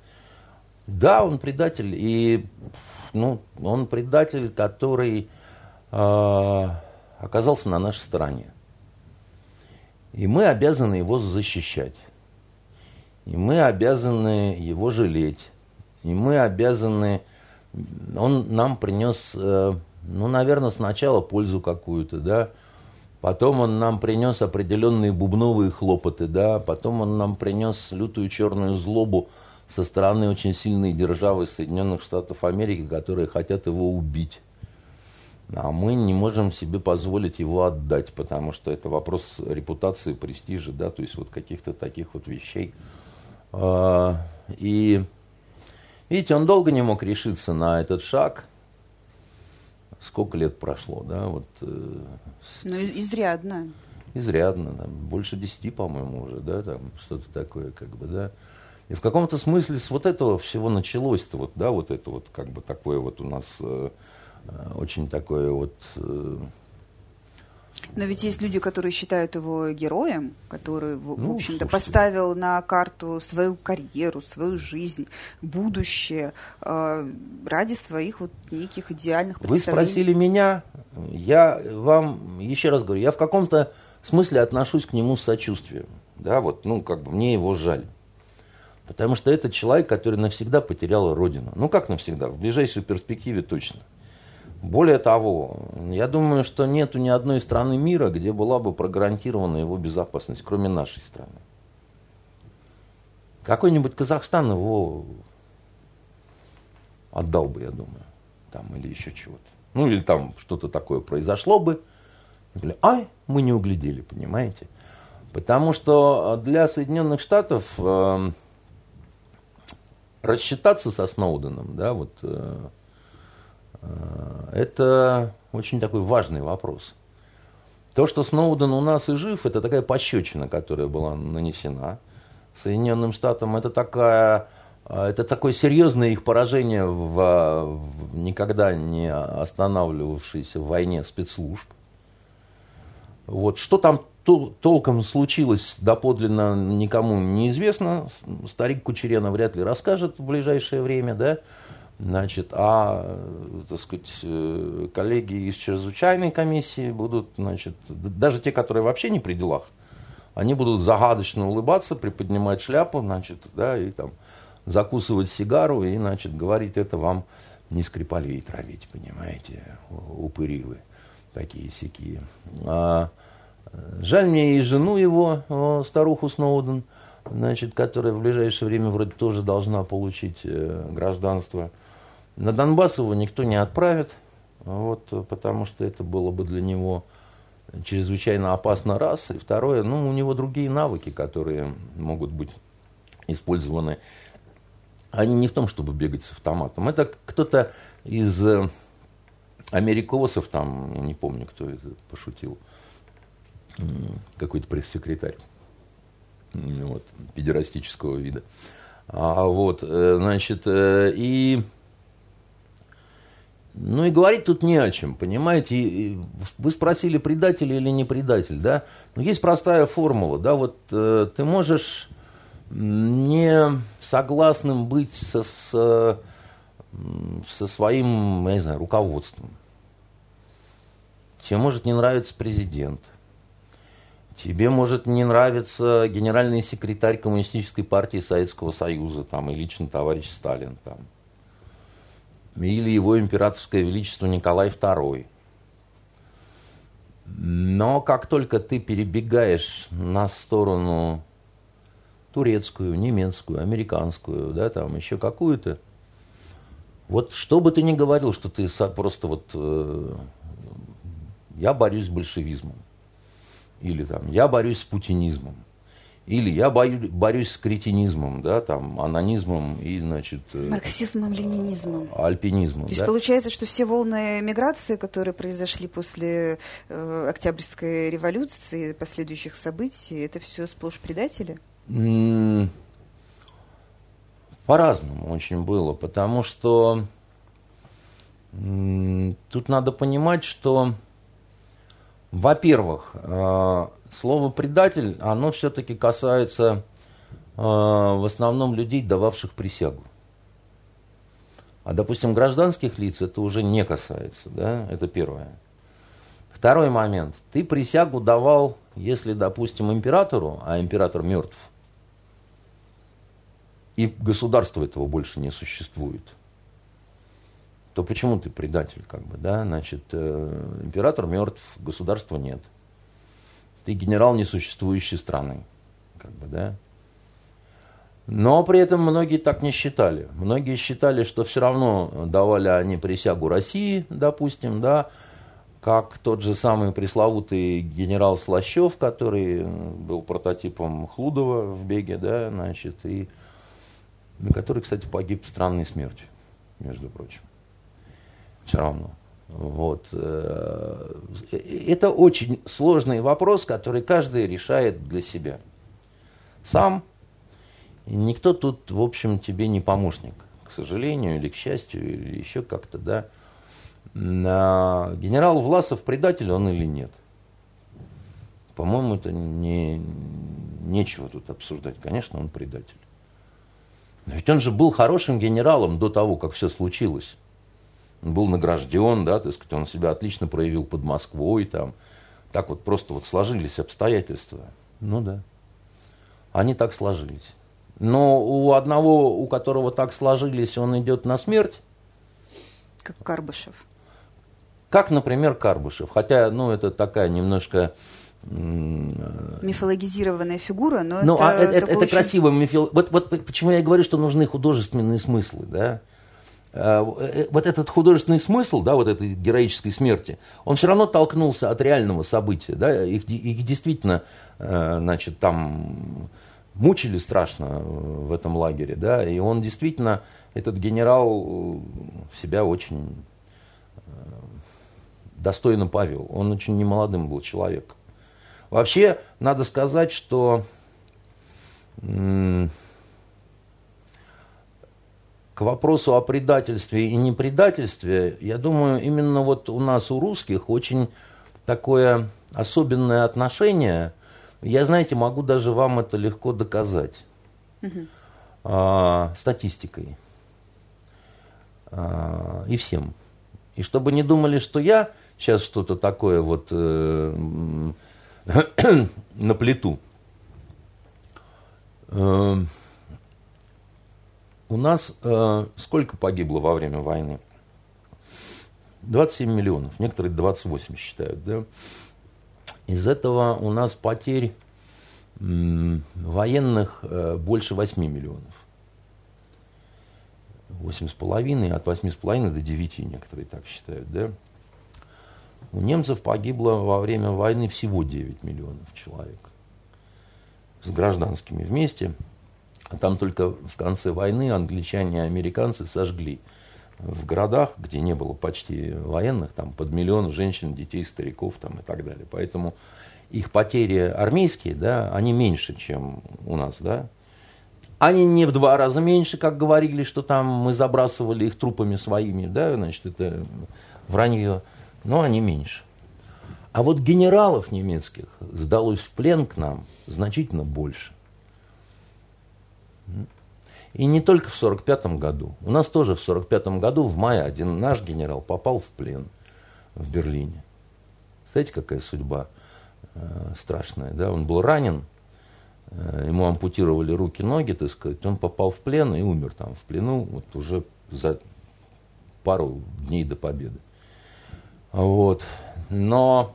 Да, он предатель, и ну, он предатель, который э, оказался на нашей стороне. И мы обязаны его защищать. И мы обязаны его жалеть. И мы обязаны... Он нам принес, э, ну, наверное, сначала пользу какую-то, да, Потом он нам принес определенные бубновые хлопоты, да, потом он нам принес лютую черную злобу со стороны очень сильной державы Соединенных Штатов Америки, которые хотят его убить. А мы не можем себе позволить его отдать, потому что это вопрос репутации, престижа, да, то есть вот каких-то таких вот вещей. А, и видите, он долго не мог решиться на этот шаг, сколько лет прошло, да, вот. Э, ну, изрядно. Изрядно, да, больше десяти, по-моему, уже, да, там что-то такое, как бы, да. И в каком-то смысле с вот этого всего началось-то, вот, да, вот это вот, как бы, такое вот у нас э, э очень такое вот э, но ведь есть люди, которые считают его героем, который, в, ну, общем-то, поставил на карту свою карьеру, свою жизнь, будущее э, ради своих вот неких идеальных представлений. Вы спросили меня, я вам еще раз говорю, я в каком-то смысле отношусь к нему с сочувствием. Да, вот, ну, как бы мне его жаль. Потому что это человек, который навсегда потерял родину. Ну, как навсегда? В ближайшей перспективе точно. Более того, я думаю, что нету ни одной страны мира, где была бы прогарантирована его безопасность, кроме нашей страны. Какой-нибудь Казахстан его отдал бы, я думаю, там или еще чего-то. Ну или там что-то такое произошло бы. Говорили, ай, мы не углядели, понимаете? Потому что для Соединенных Штатов э, рассчитаться со Сноуденом, да, вот Э, это очень такой важный вопрос. То, что Сноуден у нас и жив, это такая пощечина, которая была нанесена Соединенным Штатам. Это, такая, э, это такое серьезное их поражение в, в никогда не останавливавшейся войне спецслужб. Вот. Что там толком случилось доподлинно никому неизвестно. Старик Кучерена вряд ли расскажет в ближайшее время, да. Значит, а, так сказать, э, коллеги из чрезвычайной комиссии будут, значит, даже те, которые вообще не при делах, они будут загадочно улыбаться, приподнимать шляпу, значит, да, и там закусывать сигару и, значит, говорить это вам не скрипалей травить, понимаете, упыри вы такие сякие. А, жаль мне и жену его, старуху Сноуден, значит, которая в ближайшее время вроде тоже должна получить э, гражданство. На Донбасс его никто не отправит, вот, потому что это было бы для него чрезвычайно опасно, раз. И второе, ну, у него другие навыки, которые могут быть использованы. Они не в том, чтобы бегать с автоматом. Это кто-то из э, америкосов, там, я не помню, кто это пошутил, какой-то пресс-секретарь вот, педерастического вида. А, вот, э, значит, э, и Ну и говорить тут не о чем, понимаете? Вы спросили, предатель или не предатель, да? Но есть простая формула, да, вот э, ты можешь не согласным быть со, с, со своим, я не знаю, руководством. Тебе может не нравиться президент. Тебе может не нравиться генеральный секретарь Коммунистической партии Советского Союза там, и лично товарищ Сталин. Там или его императорское величество Николай II. Но как только ты перебегаешь на сторону турецкую, немецкую, американскую, да, там еще какую-то, вот что бы ты ни говорил, что ты просто вот э, я борюсь с большевизмом, или там я борюсь с путинизмом, или я бою, борюсь с кретинизмом, да, там, анонизмом и, значит... Э, Марксизмом, ленинизмом. Альпинизмом, То есть да? получается, что все волны миграции, которые произошли после э, Октябрьской революции, последующих событий, это все сплошь предатели? По-разному очень было, потому что тут надо понимать, что, во-первых, э, слово предатель, оно все-таки касается э, в основном людей, дававших присягу. А, допустим, гражданских лиц это уже не касается, да, это первое. Второй момент. Ты присягу давал, если, допустим, императору, а император мертв, и государства этого больше не существует, то почему ты предатель, как бы, да? Значит, э, император мертв, государства нет – ты генерал несуществующей страны. Как бы, да? Но при этом многие так не считали. Многие считали, что все равно давали они присягу России, допустим, да, как тот же самый пресловутый генерал Слащев, который был прототипом Хлудова в беге, да, значит, и который, кстати, погиб странной смертью, между прочим. Все равно. Вот. Э, это очень сложный вопрос, который каждый решает для себя. Сам. Никто тут, в общем, тебе не помощник, к сожалению, или к счастью, или еще как-то, да. А генерал Власов предатель он или нет? По-моему, это не, нечего тут обсуждать. Конечно, он предатель. Но ведь он же был хорошим генералом до того, как все случилось был награжден, да, так сказать, он себя отлично проявил под Москвой, там, так вот просто вот сложились обстоятельства. Ну да, они так сложились. Но у одного, у которого так сложились, он идет на смерть. Как Карбышев. Как, например, Карбышев. Хотя, ну, это такая немножко... Мифологизированная фигура, но ну, это... А это, это, очень... красиво. Мифил... Вот, вот почему я говорю, что нужны художественные смыслы, да? Э, э, вот этот художественный смысл, да, вот этой героической смерти, он все равно толкнулся от реального события, да, их, их действительно, э, значит, там мучили страшно в этом лагере, да, и он действительно, этот генерал себя очень достойно повел, он очень немолодым был человек. Вообще, надо сказать, что к вопросу о предательстве и непредательстве, я думаю, именно вот у нас, у русских, очень такое особенное отношение. Я, знаете, могу даже вам это легко доказать. Угу. А, статистикой. А, и всем. И чтобы не думали, что я сейчас что-то такое вот э, (clears throat) на плиту. Э, у нас э, сколько погибло во время войны? 27 миллионов, некоторые 28 считают, да? Из этого у нас потерь военных э, больше 8 миллионов. 8,5, от 8,5 до 9 некоторые так считают, да? У немцев погибло во время войны всего 9 миллионов человек. С гражданскими вместе – там только в конце войны англичане и американцы сожгли в городах, где не было почти военных, там под миллион женщин, детей, стариков там, и так далее. Поэтому их потери армейские, да, они меньше, чем у нас, да. Они не в два раза меньше, как говорили, что там мы забрасывали их трупами своими, да, значит, это вранье, но они меньше. А вот генералов немецких сдалось в плен к нам значительно больше. И не только в 1945 году. У нас тоже в 1945 году, в мае, один наш генерал попал в плен в Берлине. Знаете, какая судьба э, страшная, да? Он был ранен, э, ему ампутировали руки, ноги, так сказать, он попал в плен и умер там в плену вот уже за пару дней до победы. Вот. Но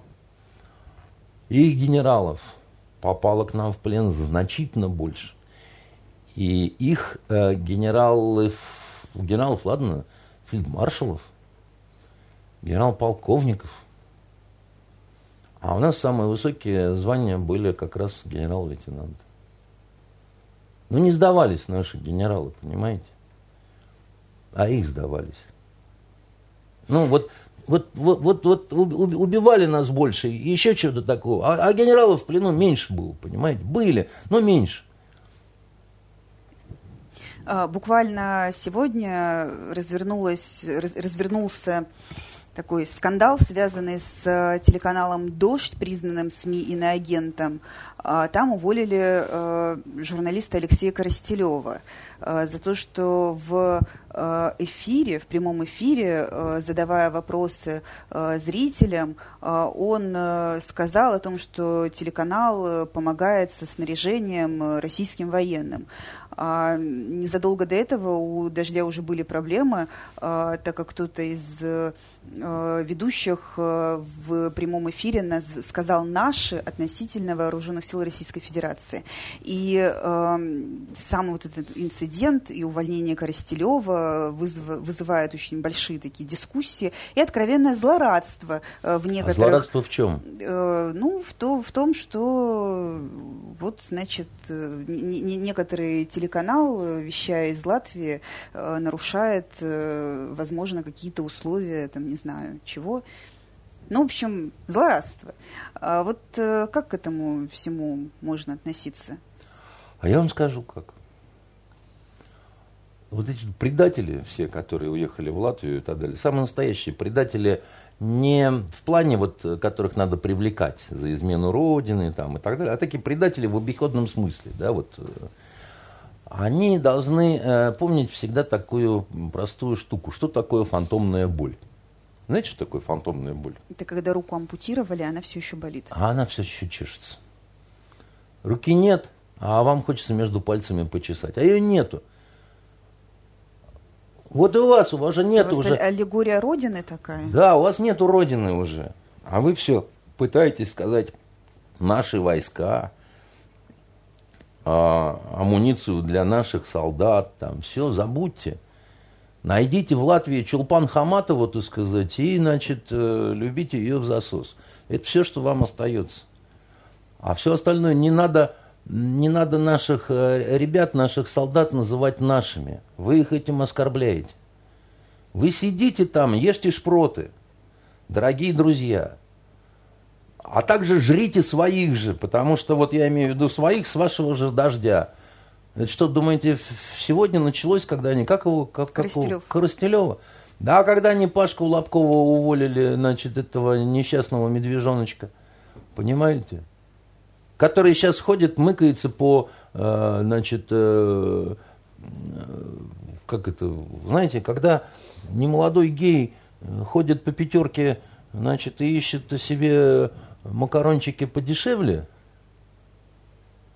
их генералов попало к нам в плен значительно больше. И их э, генералов, генералов, ладно, фельдмаршалов, генерал-полковников. А у нас самые высокие звания были как раз генерал-лейтенант. Ну, не сдавались наши генералы, понимаете? А их сдавались. Ну, вот, вот, вот, вот, вот убивали нас больше, еще чего-то такого. А, а генералов в плену меньше было, понимаете? Были, но меньше. А, буквально сегодня развернулась, развернулся такой скандал, связанный с э, телеканалом «Дождь», признанным СМИ иноагентом. А, там уволили э, журналиста Алексея Коростелева э, за то, что в эфире, в прямом эфире, задавая вопросы зрителям, он сказал о том, что телеканал помогает со снаряжением российским военным. А незадолго до этого у «Дождя» уже были проблемы, а, так как кто-то из а, ведущих а, в прямом эфире нас сказал «наши» относительно вооруженных сил Российской Федерации. И а, сам вот этот инцидент и увольнение Коростелева вызыв, вызывает очень большие такие дискуссии и откровенное злорадство а, в некоторых... А злорадство в чем? Э, ну, в, то, в том, что вот, значит, э, не, не, некоторые телеканал, э, вещая из Латвии, э, нарушает, э, возможно, какие-то условия, там, не знаю, чего. Ну, в общем, злорадство. А вот как к этому всему можно относиться? А я вам скажу как. Вот эти предатели все, которые уехали в Латвию и так далее, самые настоящие предатели не в плане, вот, которых надо привлекать за измену Родины там, и так далее, а такие предатели в обиходном смысле. Да, вот, они должны э, помнить всегда такую простую штуку. Что такое фантомная боль? Знаете, что такое фантомная боль? Это когда руку ампутировали, она все еще болит. А она все еще чешется. Руки нет, а вам хочется между пальцами почесать. А ее нету. Вот и у вас, у вас же нет у вас уже... аллегория Родины такая? Да, у вас нету Родины уже. А вы все пытаетесь сказать, наши войска, а, амуницию для наших солдат, там, все, забудьте. Найдите в Латвии Чулпан Хаматову, так сказать, и, значит, э, любите ее в засос. Это все, что вам остается. А все остальное не надо, не надо наших э, ребят, наших солдат называть нашими. Вы их этим оскорбляете. Вы сидите там, ешьте шпроты, дорогие друзья. А также жрите своих же, потому что вот я имею в виду своих с вашего же дождя. Это что, думаете, сегодня началось, когда они, как его, как, Коростелев. Как, Коростелева? Да, когда они Пашку Лобкова уволили, значит, этого несчастного медвежоночка, понимаете? Который сейчас ходит, мыкается по, э, значит, э, как это, знаете, когда немолодой гей ходит по пятерке, значит, и ищет себе макарончики подешевле.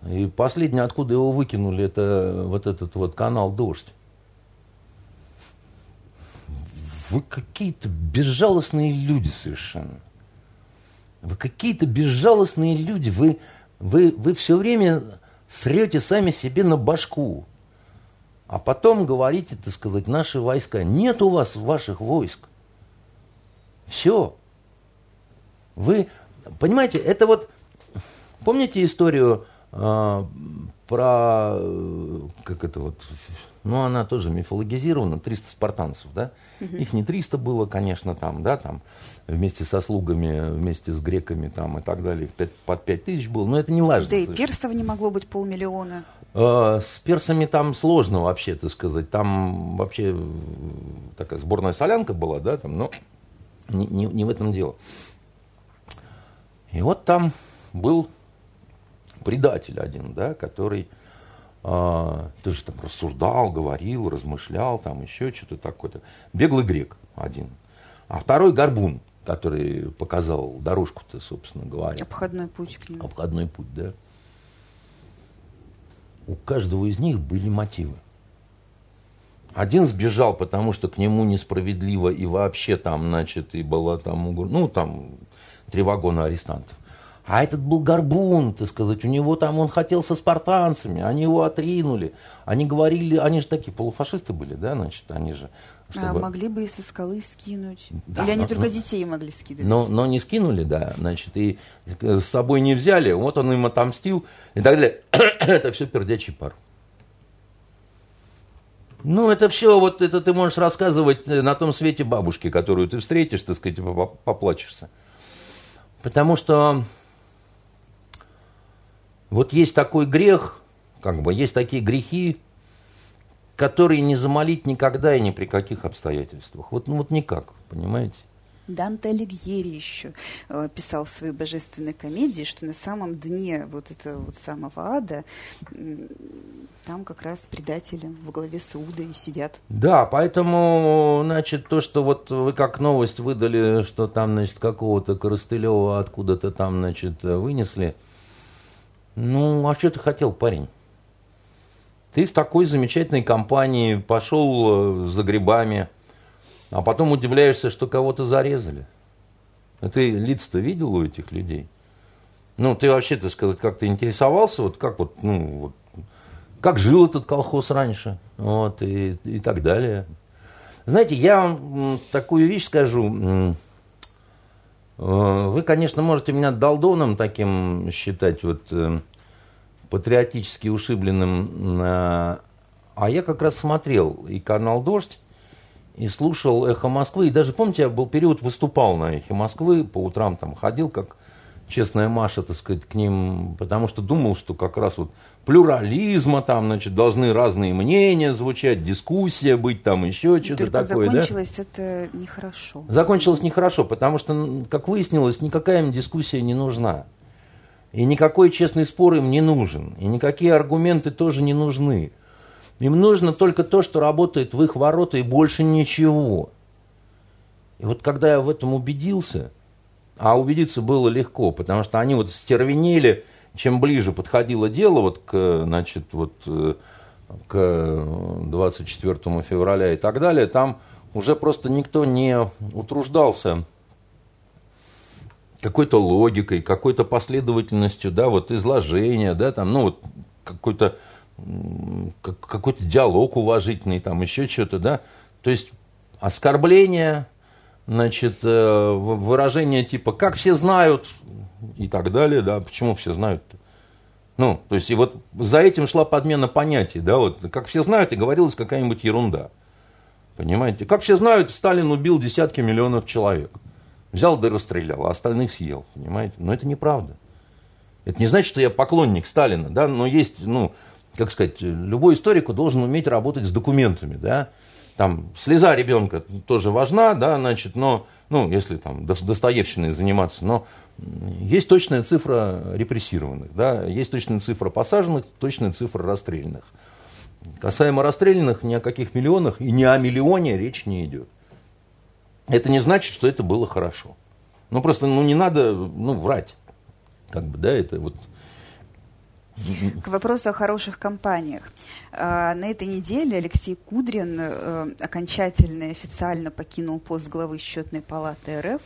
И последнее, откуда его выкинули, это вот этот вот канал «Дождь». Вы какие-то безжалостные люди совершенно. Вы какие-то безжалостные люди. Вы, вы, вы все время срете сами себе на башку. А потом говорите, так сказать, наши войска. Нет у вас ваших войск. Все. Вы Понимаете, это вот, помните историю про, э, как это вот, ну, она тоже мифологизирована, 300 спартанцев, да? Угу. Их не 300 было, конечно, там, да, там, вместе со слугами, вместе с греками там и так далее, 5, под 5 тысяч было, но это не важно. Да и персов не могло быть полмиллиона. Э, с персами там сложно вообще, так сказать. Там вообще такая сборная солянка была, да, там, но не, не, не в этом дело. И вот там был предатель один, да, который э, тоже там рассуждал, говорил, размышлял, там еще что-то такое-то. Беглый грек один. А второй горбун, который показал дорожку-то, собственно говоря. Обходной путь к нему. Обходной путь, да. У каждого из них были мотивы. Один сбежал, потому что к нему несправедливо и вообще там, значит, и было там, ну, там, три вагона арестантов. А этот был горбун, так сказать, у него там, он хотел со спартанцами, они его отринули. Они говорили, они же такие полуфашисты были, да, значит, они же... А чтобы... А могли бы и со скалы скинуть. Да, Или они но, только но, детей могли скидывать. Но, но не скинули, да, значит, и с собой не взяли, вот он им отомстил и так далее. (coughs) Это все пердячий пар. Ну, это все, вот это ты можешь рассказывать на том свете бабушке, которую ты встретишь, так сказать, поплачешься. Потому что вот есть такой грех, как бы есть такие грехи, которые не замолить никогда и ни при каких обстоятельствах. Вот, ну, вот никак, понимаете? Данте Алигьери еще э, писал в своей божественной комедии, что на самом дне вот этого вот самого ада там как раз предатели во главе с Иудой сидят. Да, поэтому, значит, то, что вот вы как новость выдали, что там, значит, какого-то Коростылева откуда-то там, значит, вынесли. Ну, а что ты хотел, парень? Ты в такой замечательной компании пошел э, за грибами, а потом удивляешься, что кого-то зарезали. А ты лиц-то видел у этих людей? Ну, ты вообще, так сказать, как-то интересовался, вот как вот, ну, вот, как жил этот колхоз раньше, вот, и, и так далее. Знаете, я вам такую вещь скажу. Э, вы, конечно, можете меня долдоном таким считать, вот, э, патриотически ушибленным. А я как раз смотрел и канал «Дождь», и слушал «Эхо Москвы». И даже, помните, я был период, выступал на «Эхе Москвы», по утрам там ходил, как честная Маша, так сказать, к ним, потому что думал, что как раз вот плюрализма там, значит, должны разные мнения звучать, дискуссия быть там, еще что-то такое. закончилось да? это нехорошо. Закончилось нехорошо, потому что, как выяснилось, никакая им дискуссия не нужна. И никакой честный спор им не нужен. И никакие аргументы тоже не нужны. Им нужно только то, что работает в их ворота, и больше ничего. И вот когда я в этом убедился, а убедиться было легко, потому что они вот стервенели, чем ближе подходило дело вот к, значит, вот, э, к 24 февраля и так далее, там уже просто никто не утруждался какой-то логикой, какой-то последовательностью, да, вот изложения, да, там, ну, вот какой-то какой-то диалог уважительный, там еще что-то, да. То есть оскорбление, значит, э, выражение типа «как все знают» и так далее, да, почему все знают -то? Ну, то есть, и вот за этим шла подмена понятий, да, вот, как все знают, и говорилась какая-нибудь ерунда. Понимаете? Как все знают, Сталин убил десятки миллионов человек. Взял да расстрелял, а остальных съел, понимаете? Но это неправда. Это не значит, что я поклонник Сталина, да, но есть, ну, как сказать, любой историку должен уметь работать с документами, да. Там слеза ребенка тоже важна, да, значит, но, ну, если там Достоевщиной заниматься, но есть точная цифра репрессированных, да, есть точная цифра посаженных, точная цифра расстрелянных. Касаемо расстрелянных, ни о каких миллионах и ни о миллионе речь не идет. Это не значит, что это было хорошо. Ну, просто, ну, не надо, ну, врать. Как бы, да, это вот к вопросу о хороших компаниях. А, на этой неделе Алексей Кудрин э, окончательно и официально покинул пост главы счетной палаты РФ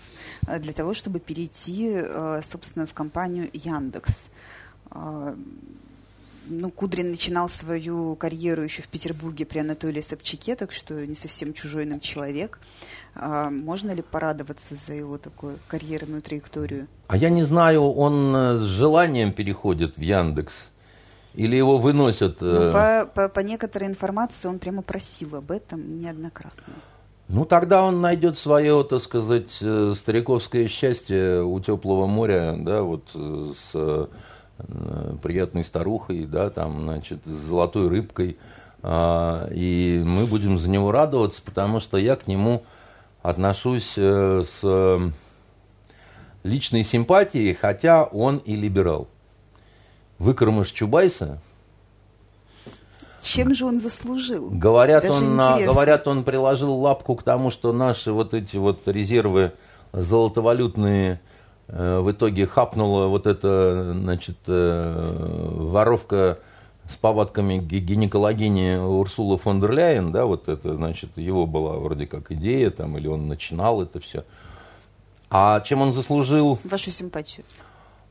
э, для того, чтобы перейти, э, собственно, в компанию Яндекс. Ну, Кудрин начинал свою карьеру еще в Петербурге при Анатолии Собчаке, так что не совсем чужой нам человек. А можно ли порадоваться за его такую карьерную траекторию? А я не знаю, он э, с желанием переходит в Яндекс или его выносят? Ну, э, по, по, по некоторой информации он прямо просил об этом неоднократно. Ну, тогда он найдет свое, так сказать, э, стариковское счастье у теплого моря, да, вот с приятной старухой, да, там, значит, с золотой рыбкой. А, и мы будем за него радоваться, потому что я к нему отношусь э, с личной симпатией, хотя он и либерал. Выкормыш Чубайса. Чем же он заслужил? Говорят он, говорят, он приложил лапку к тому, что наши вот эти вот резервы золотовалютные э, в итоге хапнула вот эта, значит, э, воровка с повадками гинекологини Урсула фон дер Ляйен, да, вот это, значит, его была вроде как идея, там, или он начинал это все. А чем он заслужил? Вашу симпатию.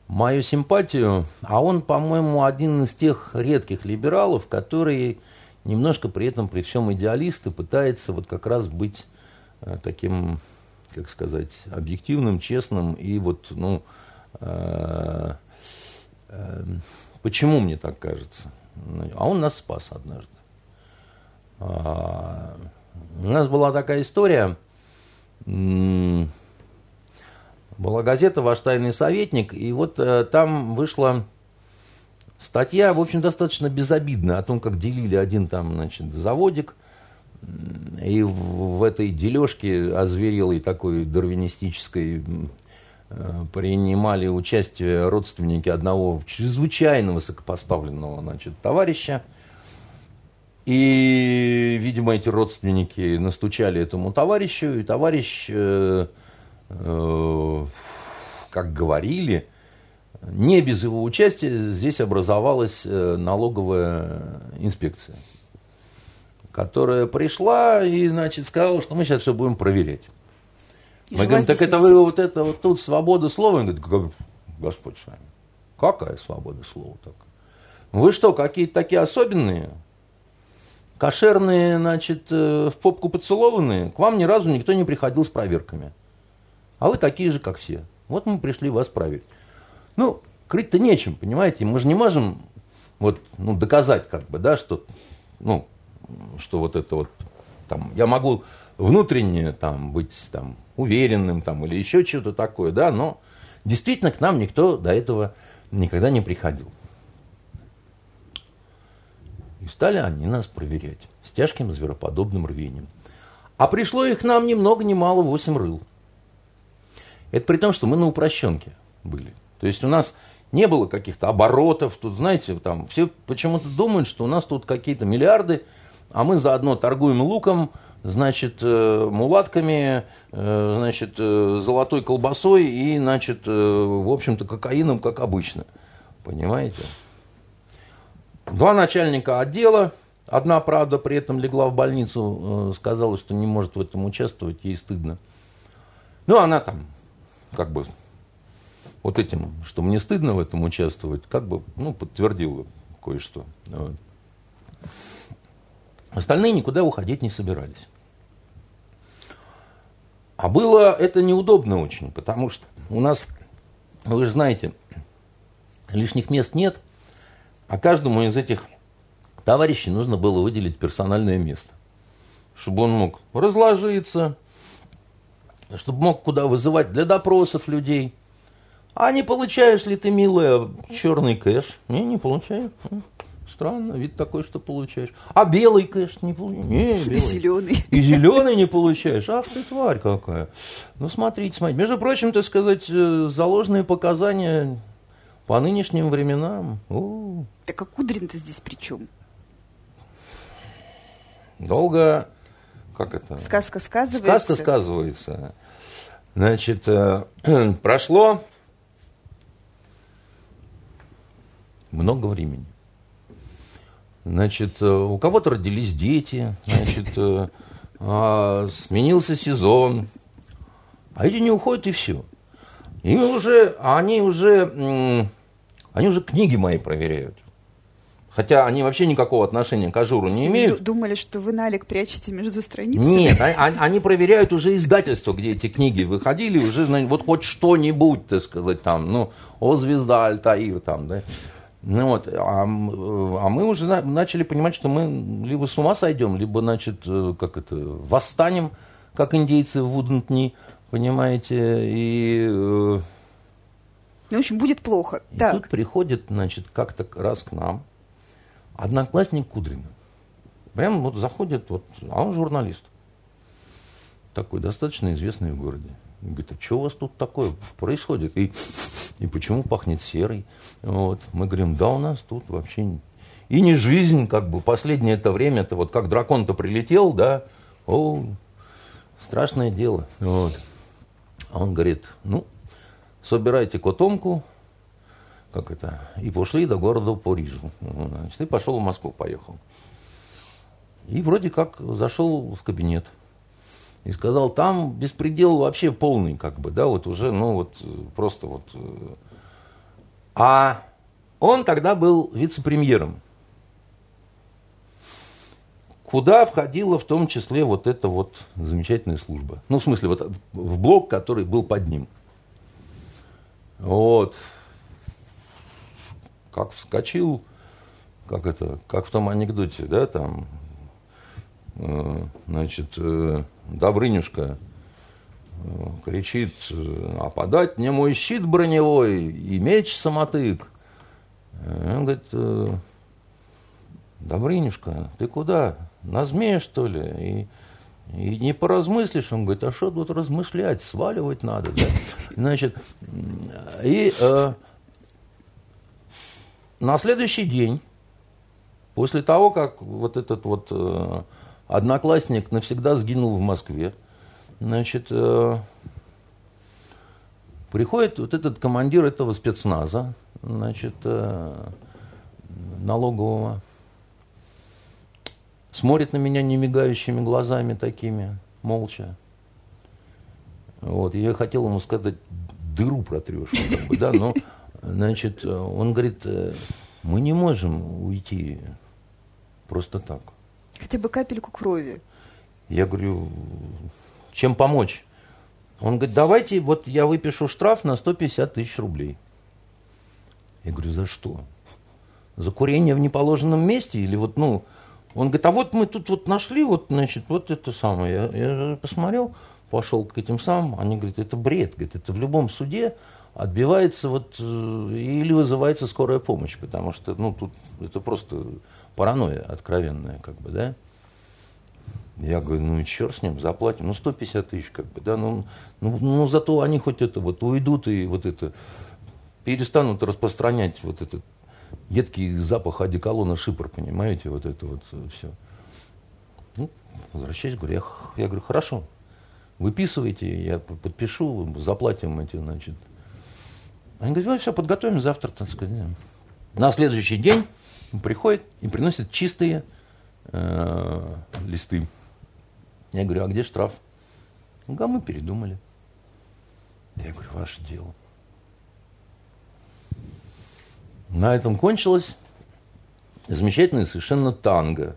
Мою симпатию. А он, по-моему, один из тех редких либералов, который немножко при этом, при всем идеалист, и пытается вот как раз быть э, таким, как сказать, объективным, честным и вот, ну, э, э, почему мне так кажется? А он нас спас однажды. А, у нас была такая история, была газета «Ваш тайный советник», и вот э, там вышла статья, в общем, достаточно безобидная, о том, как делили один там, значит, заводик, и в, этой дележке озверелой такой дарвинистической э, принимали участие родственники одного чрезвычайно высокопоставленного значит, товарища. И, видимо, эти родственники настучали этому товарищу, и товарищ э, Э, как говорили, не без его участия здесь образовалась э, налоговая инспекция, которая пришла и, значит, сказала, что мы сейчас все будем проверять. И мы говорим, так это вы вот это вот тут свобода слова? Он говорит, Господь с вами, какая свобода слова так? Вы что, какие-то такие особенные? Кошерные, значит, э, в попку поцелованные? К вам ни разу никто не приходил с проверками а вы такие же, как все. Вот мы пришли вас проверить. Ну, крыть-то нечем, понимаете? Мы же не можем вот, ну, доказать, как бы, да, что, ну, что вот это вот, там, я могу внутренне там быть там уверенным там или еще что-то такое, да, но действительно к нам никто до этого никогда не приходил. И стали они нас проверять с тяжким звероподобным рвением. А пришло их к нам ни много ни мало восемь рыл. Это при том, что мы на упрощенке были. То есть у нас не было каких-то оборотов. Тут, знаете, там все почему-то думают, что у нас тут какие-то миллиарды, а мы заодно торгуем луком, значит, э, мулатками, э, значит, э, золотой колбасой и, значит, в общем-то, кокаином, как обычно. Понимаете? Два начальника отдела, одна, правда, при этом легла в больницу, сказала, что не может в этом участвовать, ей стыдно. Ну, она там как бы вот этим, что мне стыдно в этом участвовать, как бы, ну, подтвердил кое-что. Вот. Остальные никуда уходить не собирались. А было это неудобно очень, потому что у нас, вы же знаете, лишних мест нет, а каждому из этих товарищей нужно было выделить персональное место, чтобы он мог разложиться, чтобы мог куда вызывать для допросов людей. А не получаешь ли ты, милая, черный кэш? Не, не получаю. Странно, вид такой, что получаешь. А белый кэш не получаешь? И зеленый. И зеленый не получаешь. Ах ты тварь какая. Ну, смотрите, смотрите. Между прочим, так сказать, э, заложенные показания по нынешним временам. О. Так а Кудрин-то здесь при чем? Долго как это? Сказка сказывается. Сказка сказывается. Значит, э, (clears throat) прошло много времени. Значит, э, у кого-то родились дети, значит, э, а, сменился сезон, а эти не уходят и все. И уже, они уже, они уже книги мои проверяют. Хотя они вообще никакого отношения к ажуру не имеют. Думали, что вы налик прячете между страницами? Нет, они, они проверяют уже издательство, где эти книги выходили, уже вот хоть что-нибудь, так сказать, там, ну, о звезда Альтаир, там, да. Ну вот, а, а мы уже начали понимать, что мы либо с ума сойдем, либо, значит, э, как это, восстанем, как индейцы в Вудентни, понимаете, и... Э, Ну, в общем, будет плохо. И так. тут приходит, значит, как-то раз к нам одноклассник Кудрина. Прямо вот заходит, вот, а он журналист. Такой достаточно известный в городе. Говорит, а что у вас тут такое происходит? И, и почему пахнет серой? Вот. Мы говорим, да у нас тут вообще... И не жизнь, как бы, последнее это время, это вот как дракон-то прилетел, да, о, страшное дело. Вот. А он говорит, ну, собирайте котомку, как это, и пошли до города Парижу. Значит, и пошел в Москву, поехал. И вроде как зашел в кабинет – и сказал, там беспредел вообще полный, как бы, да, вот уже, ну вот просто вот. Э. А он тогда был вице-премьером, куда входила в том числе вот эта вот замечательная служба. Ну, в смысле, вот в блок, который был под ним. Вот. Как вскочил, как это, как в том анекдоте, да, там, э, значит, э, Добрынюшка э, кричит, а подать мне мой щит броневой и меч самотык. Э, он говорит, Добрынюшка, ты куда? На змея, что ли? И, и не поразмыслишь, он говорит, а что тут размышлять, сваливать надо. Да? Значит, и э, на следующий день, после того, как вот этот вот э, Одноклассник навсегда сгинул в Москве. Значит, э, приходит вот этот командир этого спецназа, значит, э, налогового, смотрит на меня немигающими глазами такими, молча. Вот, я хотел ему сказать, дыру протрешь, как бы, да, но, значит, он говорит, э, мы не можем уйти просто так. Хотя бы капельку крови. Я говорю, чем помочь? Он говорит, давайте, вот я выпишу штраф на 150 тысяч рублей. Я говорю, за что? За курение в неположенном месте? Или вот, ну, он говорит, а вот мы тут вот нашли, вот, значит, вот это самое. Я, я посмотрел, пошел к этим самым, они говорят, это бред, говорит, это в любом суде отбивается вот, э, или вызывается скорая помощь, потому что, ну, тут это просто паранойя откровенная, как бы, да. Я говорю, ну черт с ним, заплатим, ну 150 тысяч, как бы, да, ну, ну, ну зато они хоть это вот уйдут и вот это перестанут распространять вот этот едкий запах одеколона шипр, понимаете, вот это вот все. Ну, возвращаюсь, говорю, я, я говорю, хорошо, выписывайте, я подпишу, заплатим эти, значит. Они говорят, ну все, подготовим завтра, так сказать. На следующий день приходит и приносит чистые э, листы. Я говорю, а где штраф? Он говорит, а мы передумали. Я говорю, ваше дело. На этом кончилось замечательное совершенно танго.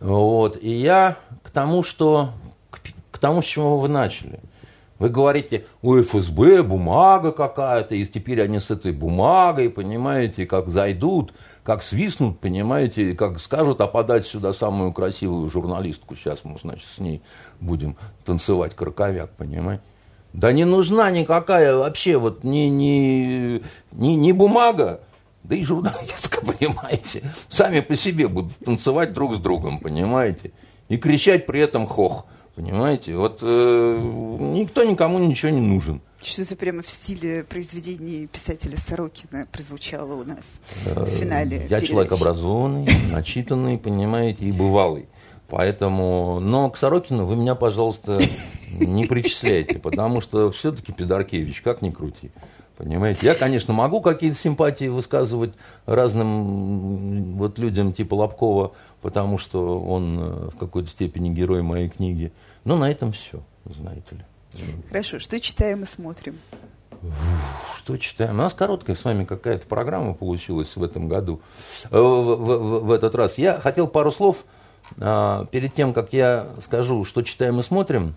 Вот. И я к тому, что к, к тому, с чего вы начали – вы говорите, у ФСБ бумага какая-то, и теперь они с этой бумагой, понимаете, как зайдут, как свистнут, понимаете, как скажут, а подать сюда самую красивую журналистку, сейчас мы, значит, с ней будем танцевать краковяк, понимаете. Да не нужна никакая вообще вот ни, ни, ни, ни бумага, да и журналистка, (laughs) понимаете. Сами по себе будут танцевать друг с другом, понимаете. И кричать при этом хох. Понимаете? Вот э, никто никому ничего не нужен. Что-то прямо в стиле произведений писателя Сорокина прозвучало у нас в финале. Я передачи. человек образованный, начитанный, понимаете, и бывалый. Поэтому, но к Сорокину вы меня, пожалуйста, не причисляйте, потому что все-таки Педаркевич, как ни крути. Понимаете, я, конечно, могу какие-то симпатии высказывать разным вот людям типа Лобкова, потому что он э, в какой-то степени герой моей книги. Но на этом все, знаете ли. Хорошо, что читаем и смотрим? Что читаем? У нас короткая с вами какая-то программа получилась в этом году, э, в, в, в этот раз. Я хотел пару слов а, перед тем, как я скажу, что читаем и смотрим,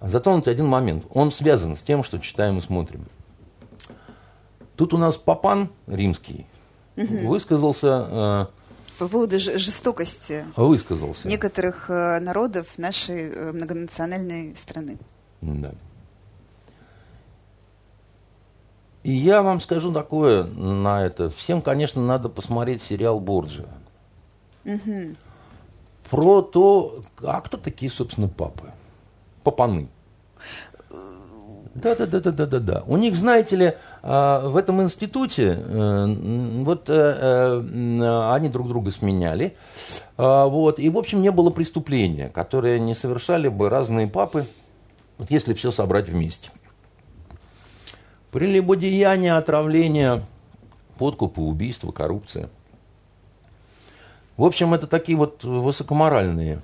затронуть один момент. Он связан с тем, что читаем и смотрим. Тут у нас Папан римский угу. высказался... Э, По поводу жестокости высказался. некоторых э, народов нашей многонациональной страны. Да. И я вам скажу такое на это. Всем, конечно, надо посмотреть сериал Борджиа. Угу. Про то, а кто такие, собственно, папы? Папаны. Да, да, да, да, да, да, да. У них, знаете ли, а, в этом институте э, вот э, э, они друг друга сменяли, а, вот, и, в общем, не было преступления, которое не совершали бы разные папы, вот если все собрать вместе. Прелюбодеяние, отравление, подкупы, убийства, коррупция. В общем, это такие вот высокоморальные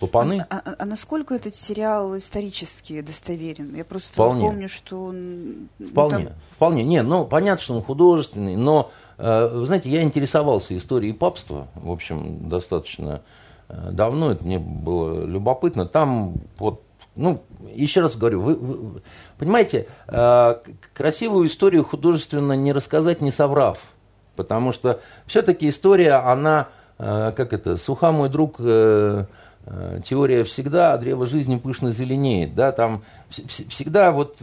Папаны? А, а, а насколько этот сериал исторически достоверен? Я просто вполне. помню, что он... Ну, вполне, там... вполне. Не, ну, понятно, что он художественный, но, э, вы знаете, я интересовался историей папства, в общем, достаточно э, давно, это мне было любопытно. Там вот ну, еще раз говорю, вы, вы понимаете, э, красивую историю художественно не рассказать, не соврав. Потому что все-таки история, она, э, как это, суха мой друг, э, Э, теория всегда, а древо жизни пышно зеленеет, да, там всегда вот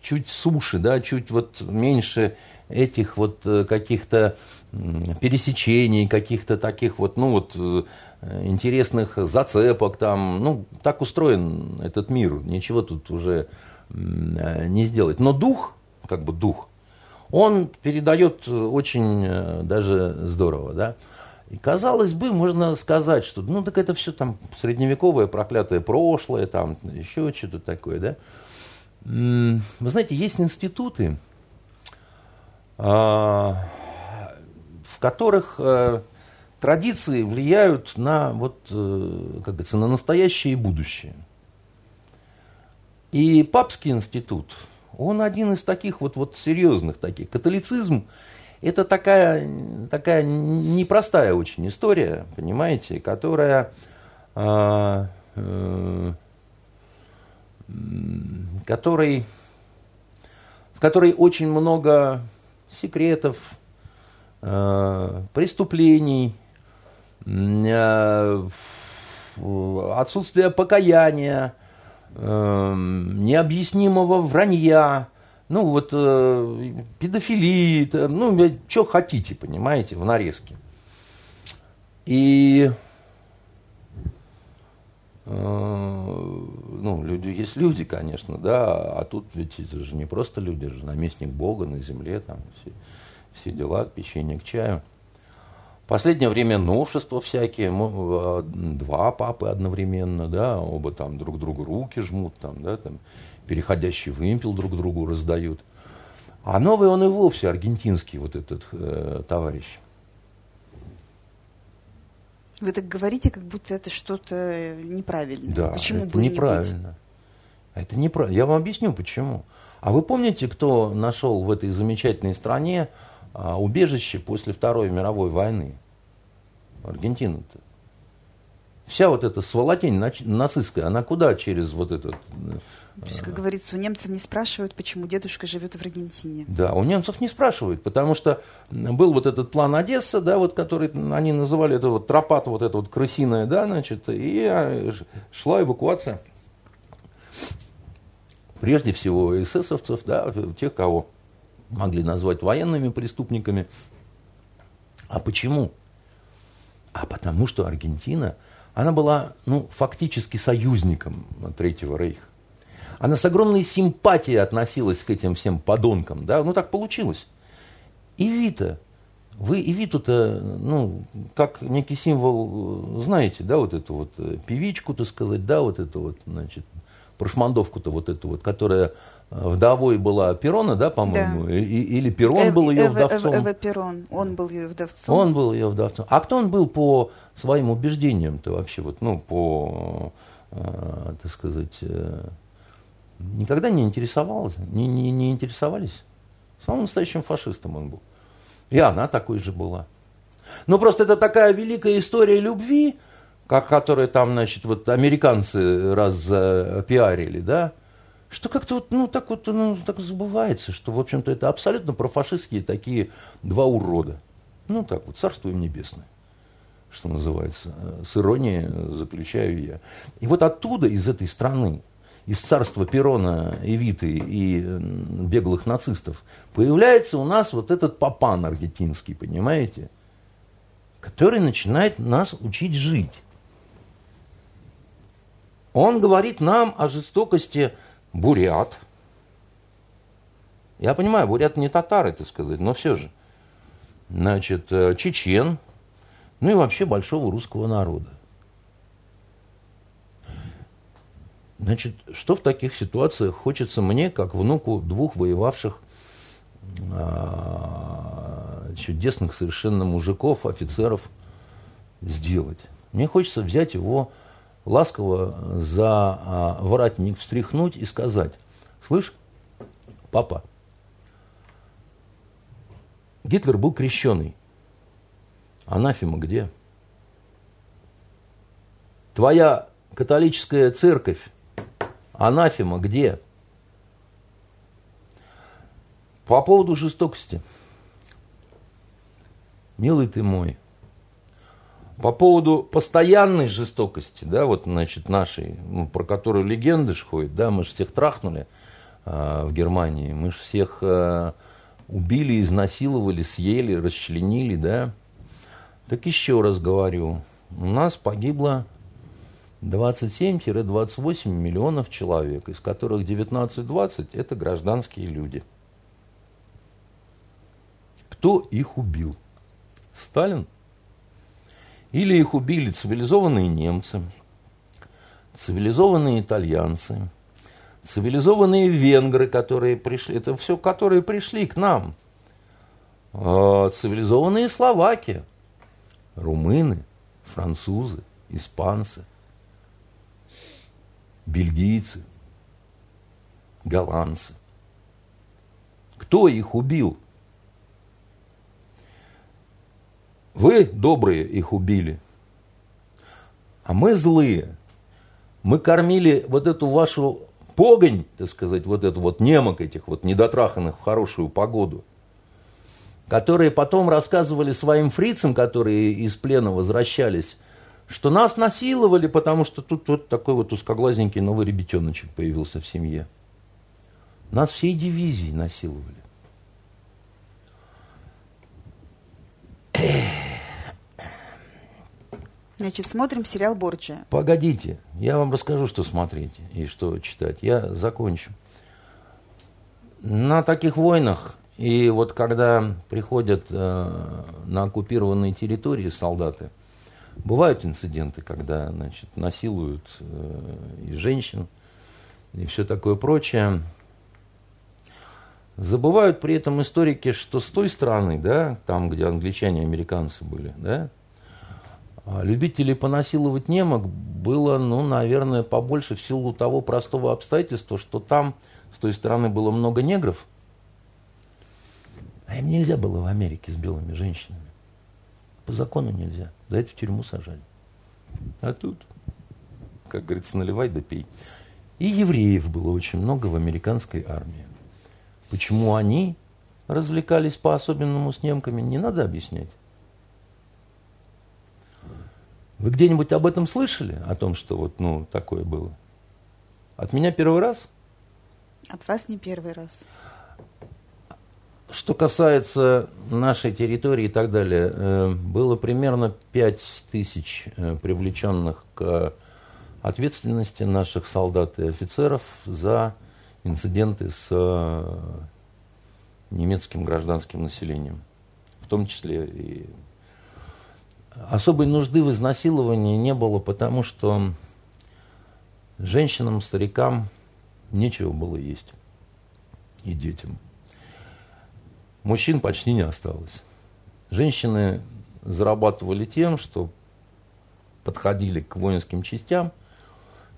чуть суше, да, чуть вот меньше этих вот э, каких-то пересечений, каких-то таких вот, ну вот, э, интересных зацепок там, ну, так устроен этот мир, ничего тут уже не сделать. Но дух, как бы дух, он передает очень даже здорово, да. И казалось бы, можно сказать, что ну так это все там средневековое проклятое прошлое, там еще что-то такое, да. Вы знаете, есть институты, а, в которых э, традиции влияют на, вот, э, как говорится, на настоящее и будущее. И папский институт, он один из таких вот, вот серьезных таких. Католицизм это такая, такая непростая очень история, понимаете, которая, э, э, который, в которой очень много секретов, э, преступлений, отсутствие покаяния, э, необъяснимого вранья, ну вот э, педофилии, ну что хотите, понимаете, в нарезке. И э, ну, люди есть люди, конечно, да, а тут ведь это же не просто люди, это же наместник Бога на земле, там все, все дела, печенье к чаю. Последнее время новшества всякие, э, два папы одновременно, да, оба там друг другу руки жмут, там, да, там, переходящий вымпел друг другу раздают. А новый он и вовсе аргентинский, вот этот э, товарищ. Вы так говорите, как будто это что-то неправильное. Да, почему это бы неправильно. Не быть? Это неправильно. Я вам объясню, почему. А вы помните, кто нашел в этой замечательной стране а, убежище после Второй мировой войны? Аргентина-то. Вся вот эта сволотень нацистская, она куда через вот этот... То есть, как говорится, у немцев не спрашивают, почему дедушка живет в Аргентине. Да, у немцев не спрашивают, потому что был вот этот план Одесса, да, вот который они называли это вот тропата вот эта вот крысиная, да, значит, и а, шла эвакуация прежде всего эсэсовцев, да, тех, кого могли назвать военными преступниками. А почему? А потому что Аргентина – она была ну, фактически союзником Третьего Рейха. Она с огромной симпатией относилась к этим всем подонкам. Да? Ну, так получилось. И Вита, вы и Виту-то, ну, как некий символ, знаете, да, вот эту вот э, певичку, так сказать, да, вот эту вот, значит, прошмандовку-то вот эту вот, которая вдовой была Перона, да, по-моему, да. И, или Перон Эв, был ее Эва, вдовцом. Эва, Эва Перон, он был ее вдовцом. Он был ее вдовцом. А кто он был по своим убеждениям-то вообще, вот, ну, по, э, так сказать, э, никогда не интересовался, не, не, не интересовались? Самым настоящим фашистом он был. И она такой же была. Ну, просто это такая великая история любви, как, которую там, значит, вот американцы раз пиарили, да, что как-то вот, ну, так вот, ну, так забывается, что, в общем-то, это абсолютно профашистские такие два урода. Ну, так вот, царство им небесное, что называется. С иронией заключаю я. И вот оттуда, из этой страны, из царства Перона, Эвиты и беглых нацистов, появляется у нас вот этот папан аргентинский, понимаете, который начинает нас учить жить. Он говорит нам о жестокости бурят. Я понимаю, бурят не татары, так сказать, но все же. Значит, э, чечен, ну и вообще большого русского народа. Значит, что в таких ситуациях хочется мне, как внуку двух воевавших а, чудесных совершенно мужиков, офицеров, сделать? Мне хочется взять его ласково за а, воротник встряхнуть и сказать, слышь, папа, Гитлер был крещеный. Анафема где? Твоя католическая церковь, анафема где? По поводу жестокости. Милый ты мой, по поводу постоянной жестокости, да, вот, значит, нашей, ну, про которую легенды ж ходят, да, мы же всех трахнули э, в Германии, мы же всех э, убили, изнасиловали, съели, расчленили, да. Так еще раз говорю, у нас погибло 27-28 миллионов человек, из которых 19-20 это гражданские люди. Кто их убил? Сталин? Или их убили цивилизованные немцы, цивилизованные итальянцы, цивилизованные венгры, которые пришли, это все, которые пришли к нам, а, цивилизованные словаки, румыны, французы, испанцы, бельгийцы, голландцы. Кто их убил? Вы, добрые, их убили. А мы злые. Мы кормили вот эту вашу погонь, так сказать, вот эту вот немок этих вот недотраханных в хорошую погоду, которые потом рассказывали своим фрицам, которые из плена возвращались, что нас насиловали, потому что тут вот такой вот узкоглазненький новый ребятеночек появился в семье. Нас всей дивизии насиловали. Значит, смотрим сериал Борджия. Погодите, я вам расскажу, что смотреть и что читать. Я закончу. На таких войнах, и вот когда приходят э, на оккупированные территории солдаты, бывают инциденты, когда значит, насилуют э, и женщин, и все такое прочее. Забывают при этом историки, что с той стороны, да, там, где англичане и американцы были, да, а любителей понасиловать немок было, ну, наверное, побольше в силу того простого обстоятельства, что там с той стороны было много негров, а им нельзя было в Америке с белыми женщинами. По закону нельзя. За это в тюрьму сажали. А тут, как говорится, наливай да пей. И евреев было очень много в американской армии. Почему они развлекались по-особенному с немками, не надо объяснять. Вы где-нибудь об этом слышали? О том, что вот, ну, такое было? От меня первый раз? От вас не первый раз. Что касается нашей территории и так далее, э, было примерно 5 тысяч э, привлеченных к ответственности наших солдат и офицеров за инциденты с э, немецким гражданским населением, в том числе и особой нужды в изнасиловании не было, потому что женщинам, старикам нечего было есть и детям. Мужчин почти не осталось. Женщины зарабатывали тем, что подходили к воинским частям –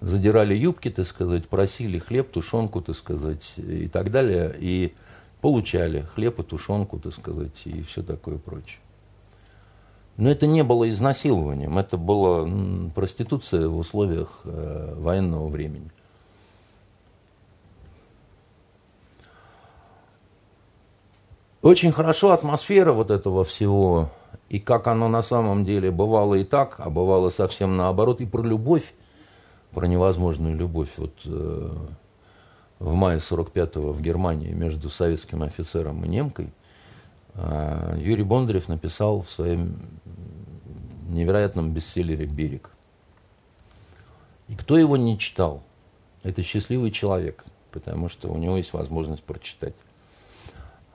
задирали юбки, так сказать, просили хлеб, тушенку, так сказать, и так далее, и получали хлеб и тушенку, так сказать, и все такое прочее. Но это не было изнасилованием, это была проституция в условиях э, военного времени. Очень хорошо атмосфера вот этого всего, и как оно на самом деле бывало и так, а бывало совсем наоборот, и про любовь про невозможную любовь. Вот э, в мае 45-го в Германии между советским офицером и немкой э, Юрий Бондарев написал в своем невероятном бестселлере «Берег». И кто его не читал, это счастливый человек, потому что у него есть возможность прочитать.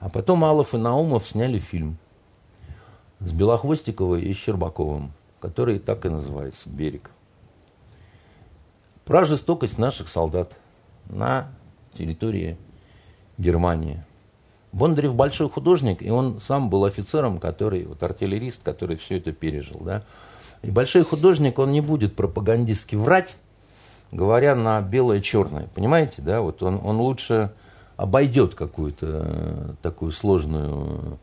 А потом Алов и Наумов сняли фильм с Белохвостиковой и Щербаковым, который так и называется «Берег». Про жестокость наших солдат на территории Германии. Бондарев большой художник, и он сам был офицером, который, вот артиллерист, который все это пережил. Да? И большой художник, он не будет пропагандистски врать, говоря на белое-черное. Понимаете, да? Вот он, он лучше обойдет какую-то э, такую сложную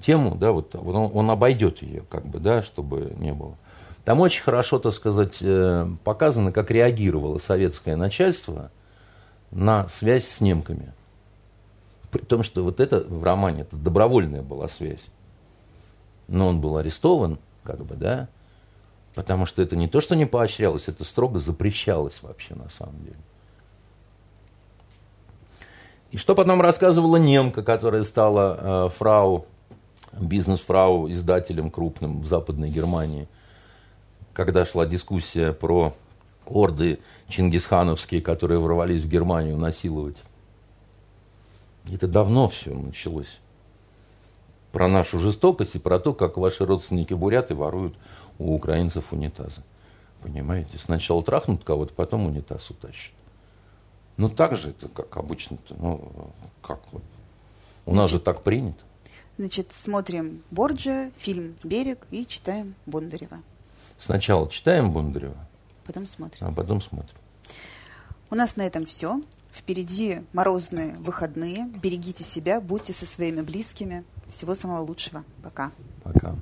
тему, да, вот он, он обойдет ее, как бы, да, чтобы не было. Там очень хорошо, так сказать, э, показано, как реагировало советское начальство на связь с немками. При том, что вот это в романе, это добровольная была связь. Но он был арестован, как бы, да, потому что это не то, что не поощрялось, это строго запрещалось вообще на самом деле. И что потом рассказывала немка, которая стала э, фрау, бизнес-фрау, издателем крупным в Западной Германии, когда шла дискуссия про орды чингисхановские, которые ворвались в Германию насиловать. Это давно все началось. Про нашу жестокость и про то, как ваши родственники буряты воруют у украинцев унитазы. Понимаете? Сначала трахнут кого-то, потом унитаз утащат. Ну, так же это, как обычно-то. Ну, как вот. У нас же так принято. Значит, смотрим Борджа, фильм «Берег» и читаем Бондарева. Сначала читаем Бондарева, Потом смотрим. а потом смотрим. У нас на этом все. Впереди морозные выходные. Берегите себя, будьте со своими близкими. Всего самого лучшего. Пока. Пока.